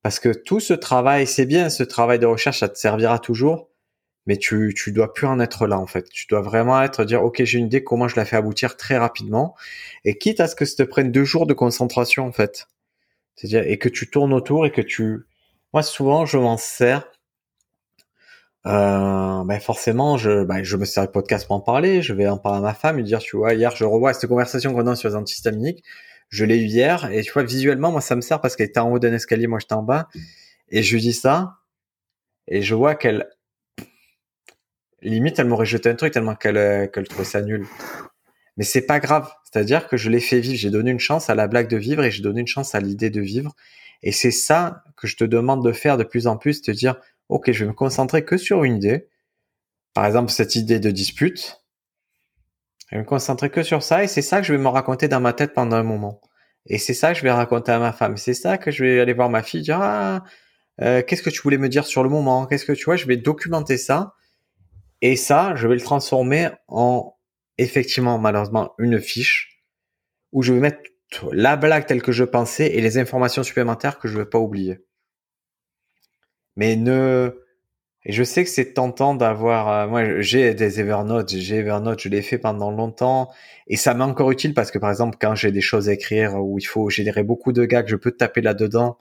Parce que tout ce travail, c'est bien, ce travail de recherche, ça te servira toujours, mais tu, tu dois plus en être là, en fait. Tu dois vraiment être, dire, OK, j'ai une idée, comment je la fais aboutir très rapidement. Et quitte à ce que ça te prenne deux jours de concentration, en fait. C'est-à-dire, et que tu tournes autour et que tu, moi, souvent, je m'en sers euh, ben forcément, je, ben je me sers de podcast pour en parler. Je vais en parler à ma femme et dire, tu vois, hier, je revois cette conversation qu'on a sur les antihistaminiques. Je l'ai eu hier et tu vois, visuellement, moi, ça me sert parce qu'elle était en haut d'un escalier, moi, j'étais en bas. Et je lui dis ça et je vois qu'elle, limite, elle m'aurait jeté un truc tellement qu'elle, qu'elle trouvait ça nul. Mais c'est pas grave. C'est-à-dire que je l'ai fait vivre. J'ai donné une chance à la blague de vivre et j'ai donné une chance à l'idée de vivre. Et c'est ça que je te demande de faire de plus en plus, te dire, ok, je vais me concentrer que sur une idée. Par exemple, cette idée de dispute. Je vais me concentrer que sur ça et c'est ça que je vais me raconter dans ma tête pendant un moment. Et c'est ça que je vais raconter à ma femme. C'est ça que je vais aller voir ma fille dire ah euh, qu'est-ce que tu voulais me dire sur le moment? Qu'est-ce que tu vois? Je vais documenter ça et ça, je vais le transformer en effectivement malheureusement une fiche où je vais mettre la blague telle que je pensais et les informations supplémentaires que je ne vais pas oublier. Mais ne et je sais que c'est tentant d'avoir. Euh, moi, j'ai des Evernote, j'ai Evernote, je l'ai fait pendant longtemps, et ça m'est encore utile parce que par exemple, quand j'ai des choses à écrire où il faut générer beaucoup de gags, je peux taper là-dedans,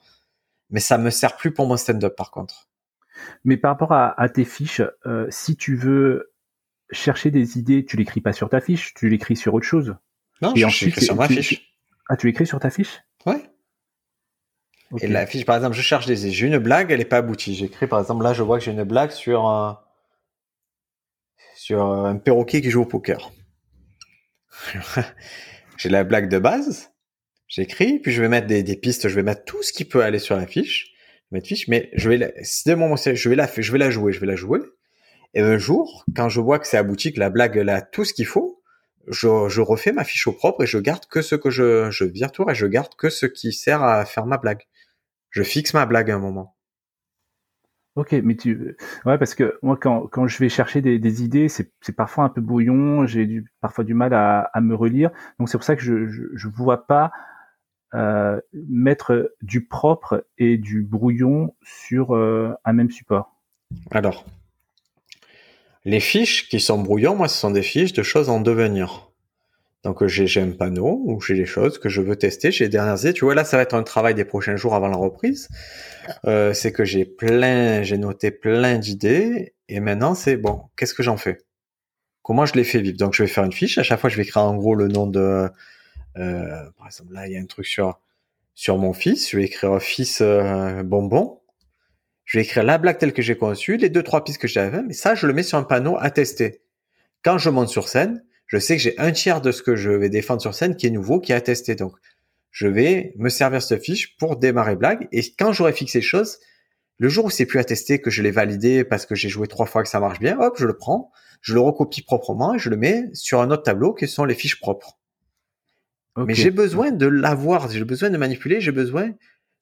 mais ça me sert plus pour mon stand-up par contre. Mais par rapport à, tes fiches, euh, si tu veux chercher des idées, tu l'écris pas sur ta fiche, tu l'écris sur autre chose. Non, je l'écris sur ma fiche. Ah, tu l'écris sur ta fiche? Ouais. Et la fiche, par exemple, je cherche des j'ai une blague, elle n'est pas aboutie. J'écris, par exemple, là, je vois que j'ai une blague sur un, sur un perroquet qui joue au poker. *laughs* j'ai la blague de base, j'écris, puis je vais mettre des, pistes, je vais mettre tout ce qui peut aller sur la fiche, mettre fiche, mais je vais, la, si de mon, je vais la, je vais la jouer, je vais la jouer. Et un jour, quand je vois que c'est abouti, que la blague elle a tout ce qu'il faut, je, je, refais ma fiche au propre et je garde que ce que je, je vire et je garde que ce qui sert à faire ma blague je fixe ma blague à un moment. Ok, mais tu, ouais, parce que moi, quand, quand je vais chercher des, des idées, c'est parfois un peu brouillon, j'ai parfois du mal à, à, me relire. Donc c'est pour ça que je, je, je vois pas euh, mettre du propre et du brouillon sur euh, un même support. Alors, les fiches qui sont brouillons, moi, ce sont des fiches de choses en devenir. Donc j'ai un panneau où j'ai des choses que je veux tester, j'ai les dernières idées. Tu vois, là, ça va être un travail des prochains jours avant la reprise. Euh, c'est que j'ai plein, j'ai noté plein d'idées et maintenant c'est bon, qu'est-ce que j'en fais? Comment je les fais vivre? Donc je vais faire une fiche. À chaque fois, je vais écrire en gros le nom de. Euh, par exemple, là, il y a un truc sur mon fils. Je vais écrire fils euh, bonbon. Je vais écrire la blague telle que j'ai conçue, les deux trois pistes que j'avais, mais ça, je le mets sur un panneau à tester. Quand je monte sur scène, je sais que j'ai un tiers de ce que je vais défendre sur scène qui est nouveau, qui est attesté. Donc, je vais me servir cette fiche pour démarrer blague. Et quand j'aurai fixé choses, le jour où c'est plus attesté, que je l'ai validé parce que j'ai joué trois fois que ça marche bien, hop, je le prends, je le recopie proprement et je le mets sur un autre tableau qui sont les fiches propres. Mais j'ai besoin de l'avoir, j'ai besoin de manipuler, j'ai besoin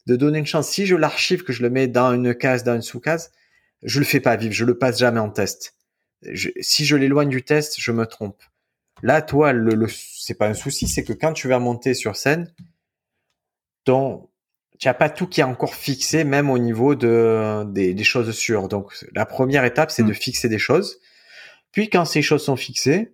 de donner une chance. Si je l'archive, que je le mets dans une case, dans une sous-case, je le fais pas vivre, je le passe jamais en test. si je l'éloigne du test, je me trompe. Là, toi, le, c'est pas un souci, c'est que quand tu vas monter sur scène, ton, tu n'as pas tout qui est encore fixé, même au niveau de, des, choses sûres. Donc, la première étape, c'est de mm. fixer des choses. Puis, quand ces choses sont fixées,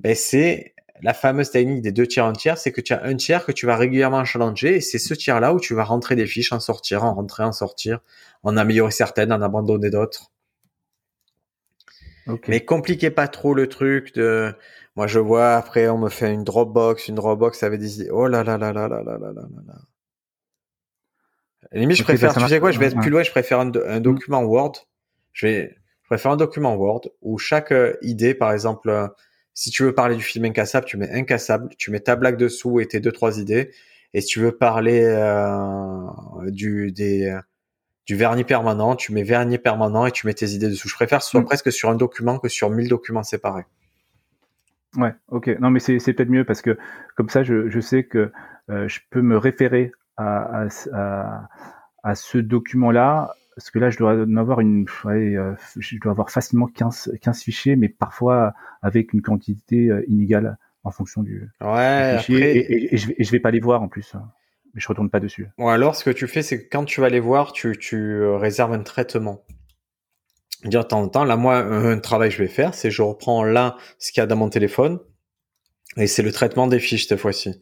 ben, c'est la fameuse technique des deux tiers, un tiers, c'est que tu as un tiers que tu vas régulièrement challenger et c'est ce tiers-là où tu vas rentrer des fiches, en sortir, en rentrer, en sortir, en améliorer certaines, en abandonner d'autres. Mais compliquez pas trop le truc de, moi, je vois après, on me fait une Dropbox, une Dropbox avec des idées. Oh là là là là là là là là là. limite, je préfère, tu sais quoi, je vais être plus loin, je préfère un, un document Word. Je vais, je préfère un document Word où chaque idée, par exemple, si tu veux parler du film incassable, tu mets incassable, tu mets ta blague dessous et tes deux trois idées. Et si tu veux parler euh, du des du vernis permanent, tu mets vernis permanent et tu mets tes idées dessous. Je préfère que ce soit mm. presque sur un document que sur mille documents séparés. Ouais, ok. Non, mais c'est peut-être mieux parce que comme ça, je, je sais que euh, je peux me référer à, à, à ce document-là parce que là, je dois en avoir une, euh, je dois avoir facilement 15, 15 fichiers, mais parfois avec une quantité euh, inégale en fonction du, ouais, fichier. Et, je vais, je vais pas les voir en plus. Mais je retourne pas dessus. Bon, alors, ce que tu fais, c'est que quand tu vas les voir, tu, tu euh, réserves un traitement. Dire de temps en temps, là, moi, un travail que je vais faire, c'est je reprends là ce qu'il y a dans mon téléphone, et c'est le traitement des fiches cette fois-ci.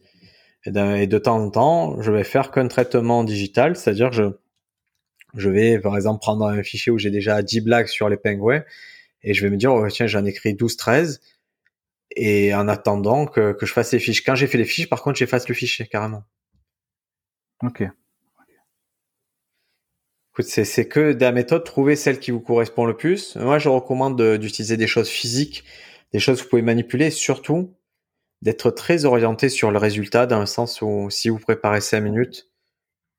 Et, de temps en temps, je vais faire qu'un traitement digital, c'est-à-dire je, je vais, par exemple, prendre un fichier où j'ai déjà 10 blagues sur les pingouins et je vais me dire, oh, tiens, j'en écrit 12, 13. Et en attendant que, que je fasse les fiches. Quand j'ai fait les fiches, par contre, j'efface le fichier carrément. Ok. C'est, que de la méthode, trouver celle qui vous correspond le plus. Moi, je recommande d'utiliser des choses physiques, des choses que vous pouvez manipuler, surtout d'être très orienté sur le résultat, dans le sens où si vous préparez 5 minutes,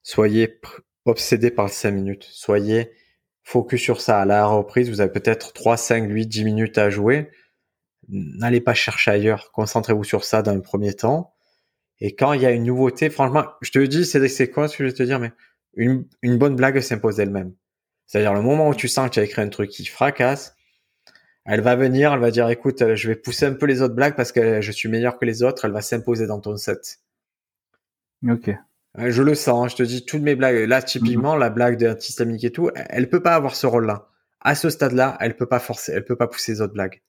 soyez obsédé par les 5 minutes. Soyez focus sur ça. À la reprise, vous avez peut-être 3, 5, 8, 10 minutes à jouer. N'allez pas chercher ailleurs. Concentrez-vous sur ça dans le premier temps. Et quand il y a une nouveauté, franchement, je te dis, c'est quoi ce que je vais te dire, mais une, une bonne blague s'impose d'elle-même. C'est-à-dire le moment où tu sens que tu as écrit un truc qui fracasse, elle va venir, elle va dire, écoute, je vais pousser un peu les autres blagues parce que je suis meilleur que les autres, elle va s'imposer dans ton set. Ok. Je le sens, hein, je te dis, toutes mes blagues, là, typiquement, la blague d'antihistaminique et tout, elle peut pas avoir ce rôle-là. À ce stade-là, elle peut pas forcer, elle peut pas pousser les autres blagues.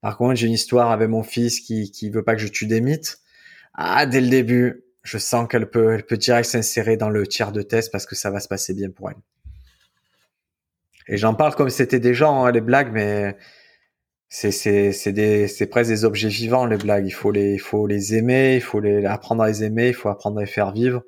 Par contre, j'ai une histoire avec mon fils qui, qui veut pas que je tue des mythes. Ah, dès le début, je sens qu'elle peut, elle peut direct s'insérer dans le tiers de test parce que ça va se passer bien pour elle. Et j'en parle comme c'était des gens, hein, les blagues, mais c'est c'est c'est des c'est presque des objets vivants les blagues. Il faut les il faut les aimer, il faut les apprendre à les aimer, il faut apprendre à les faire vivre.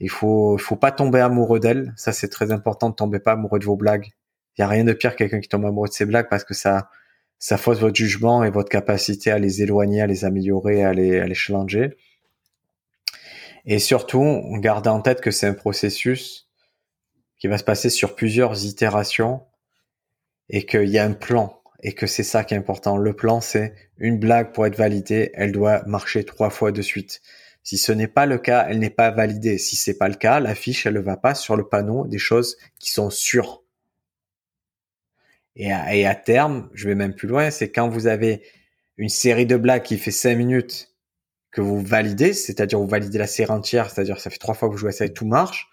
Il faut il faut pas tomber amoureux d'elles. Ça c'est très important de tomber pas amoureux de vos blagues. Il y a rien de pire que quelqu'un qui tombe amoureux de ses blagues parce que ça ça fausse votre jugement et votre capacité à les éloigner, à les améliorer, à les à les challenger. Et surtout, gardez en tête que c'est un processus qui va se passer sur plusieurs itérations et qu'il y a un plan et que c'est ça qui est important. Le plan, c'est une blague pour être validée, elle doit marcher trois fois de suite. Si ce n'est pas le cas, elle n'est pas validée. Si c'est pas le cas, la fiche, elle ne va pas sur le panneau des choses qui sont sûres. Et à terme, je vais même plus loin, c'est quand vous avez une série de blagues qui fait cinq minutes que vous validez, c'est-à-dire vous validez la série entière, c'est-à-dire ça fait trois fois que vous jouez ça et tout marche.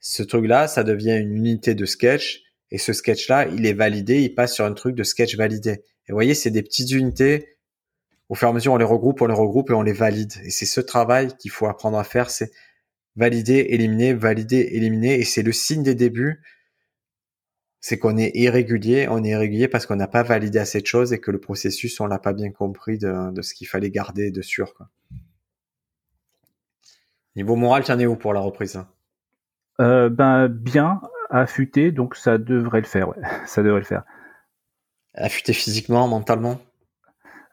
Ce truc-là, ça devient une unité de sketch et ce sketch-là, il est validé, il passe sur un truc de sketch validé. Et vous voyez, c'est des petites unités. Au fur et à mesure, on les regroupe, on les regroupe et on les valide. Et c'est ce travail qu'il faut apprendre à faire, c'est valider, éliminer, valider, éliminer. Et c'est le signe des débuts, c'est qu'on est irrégulier. On est irrégulier parce qu'on n'a pas validé assez de choses et que le processus, on l'a pas bien compris de, de ce qu'il fallait garder de sûr. Quoi. Niveau moral, tiens es où pour la reprise euh, Ben bien affûté, donc ça devrait le faire. Ouais. *laughs* Ça devrait le faire. Affûté physiquement, mentalement?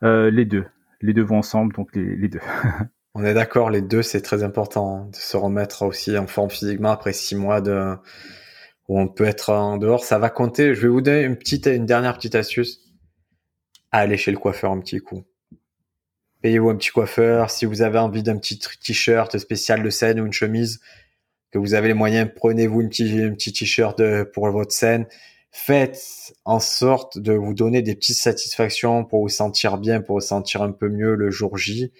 Euh, Les deux. Les deux vont ensemble, donc les, deux. *laughs* On est d'accord, les deux, c'est très important hein, de se remettre aussi en forme physiquement après six mois de où on peut être en dehors. Ça va compter. Je vais vous donner une petite, une dernière petite astuce. Allez chez le coiffeur un petit coup. Payez-vous un petit coiffeur. Si vous avez envie d'un petit t-shirt spécial de scène ou une chemise, que vous avez les moyens, prenez-vous une petite, un petit t-shirt pour votre scène. Faites en sorte de vous donner des petites satisfactions pour vous sentir bien, pour vous sentir un peu mieux le jour J.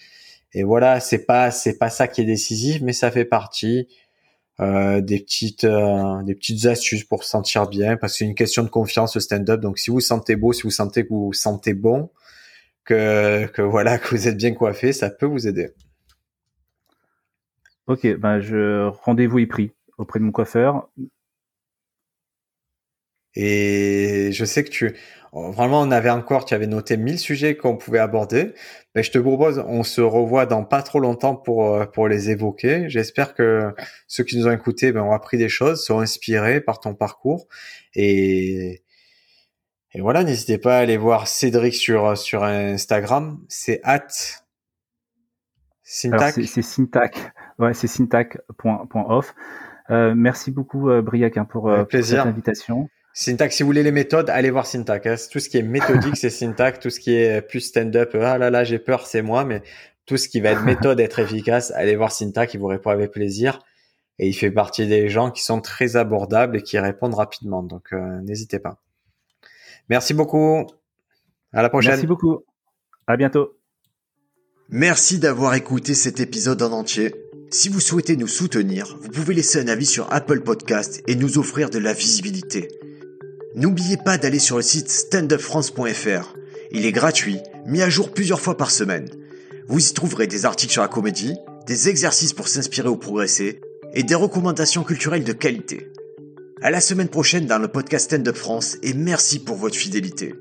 Et voilà, c'est pas c'est pas ça qui est décisif, mais ça fait partie euh, des petites euh, des petites astuces pour se sentir bien, parce que c'est une question de confiance le stand-up. Donc si vous, vous sentez beau, si vous sentez que vous vous sentez bon, que que *laughs* voilà que vous êtes bien coiffé, ça peut vous aider. Ok, ben je rendez-vous est pris auprès de mon coiffeur. Et je sais que tu, vraiment, on avait encore, tu avais noté 1000 sujets qu'on pouvait aborder. Mais je te propose, on se revoit dans pas trop longtemps pour, euh, pour les évoquer. J'espère que ceux qui nous ont écoutés ben, ont appris des choses, sont inspirés par ton parcours. Et, et voilà, n'hésitez pas à aller voir Cédric sur, sur Instagram. C'est at Syntac. C'est syntac. Ouais, c'est syntac.off. Euh, merci beaucoup, euh, Briac, hein, pour, euh, pour, cette invitation. Syntax, si vous voulez les méthodes, allez voir Syntax. Hein. Tout ce qui est méthodique, c'est Syntax. Tout ce qui est plus stand-up, ah là là, j'ai peur, c'est moi. Mais tout ce qui va être *laughs* méthode, être efficace, allez voir Syntax. Il vous répond avec plaisir. Et il fait partie des gens qui sont très abordables et qui répondent rapidement. Donc, euh, n'hésitez pas. Merci beaucoup. À la prochaine. Merci beaucoup. À bientôt. Merci d'avoir écouté cet épisode en entier. Si vous souhaitez nous soutenir, vous pouvez laisser un avis sur Apple Podcast et nous offrir de la visibilité. N'oubliez pas d'aller sur le site standupfrance.fr. Il est gratuit, mis à jour plusieurs fois par semaine. Vous y trouverez des articles sur la comédie, des exercices pour s'inspirer ou progresser, et des recommandations culturelles de qualité. À la semaine prochaine dans le podcast Stand Up France et merci pour votre fidélité.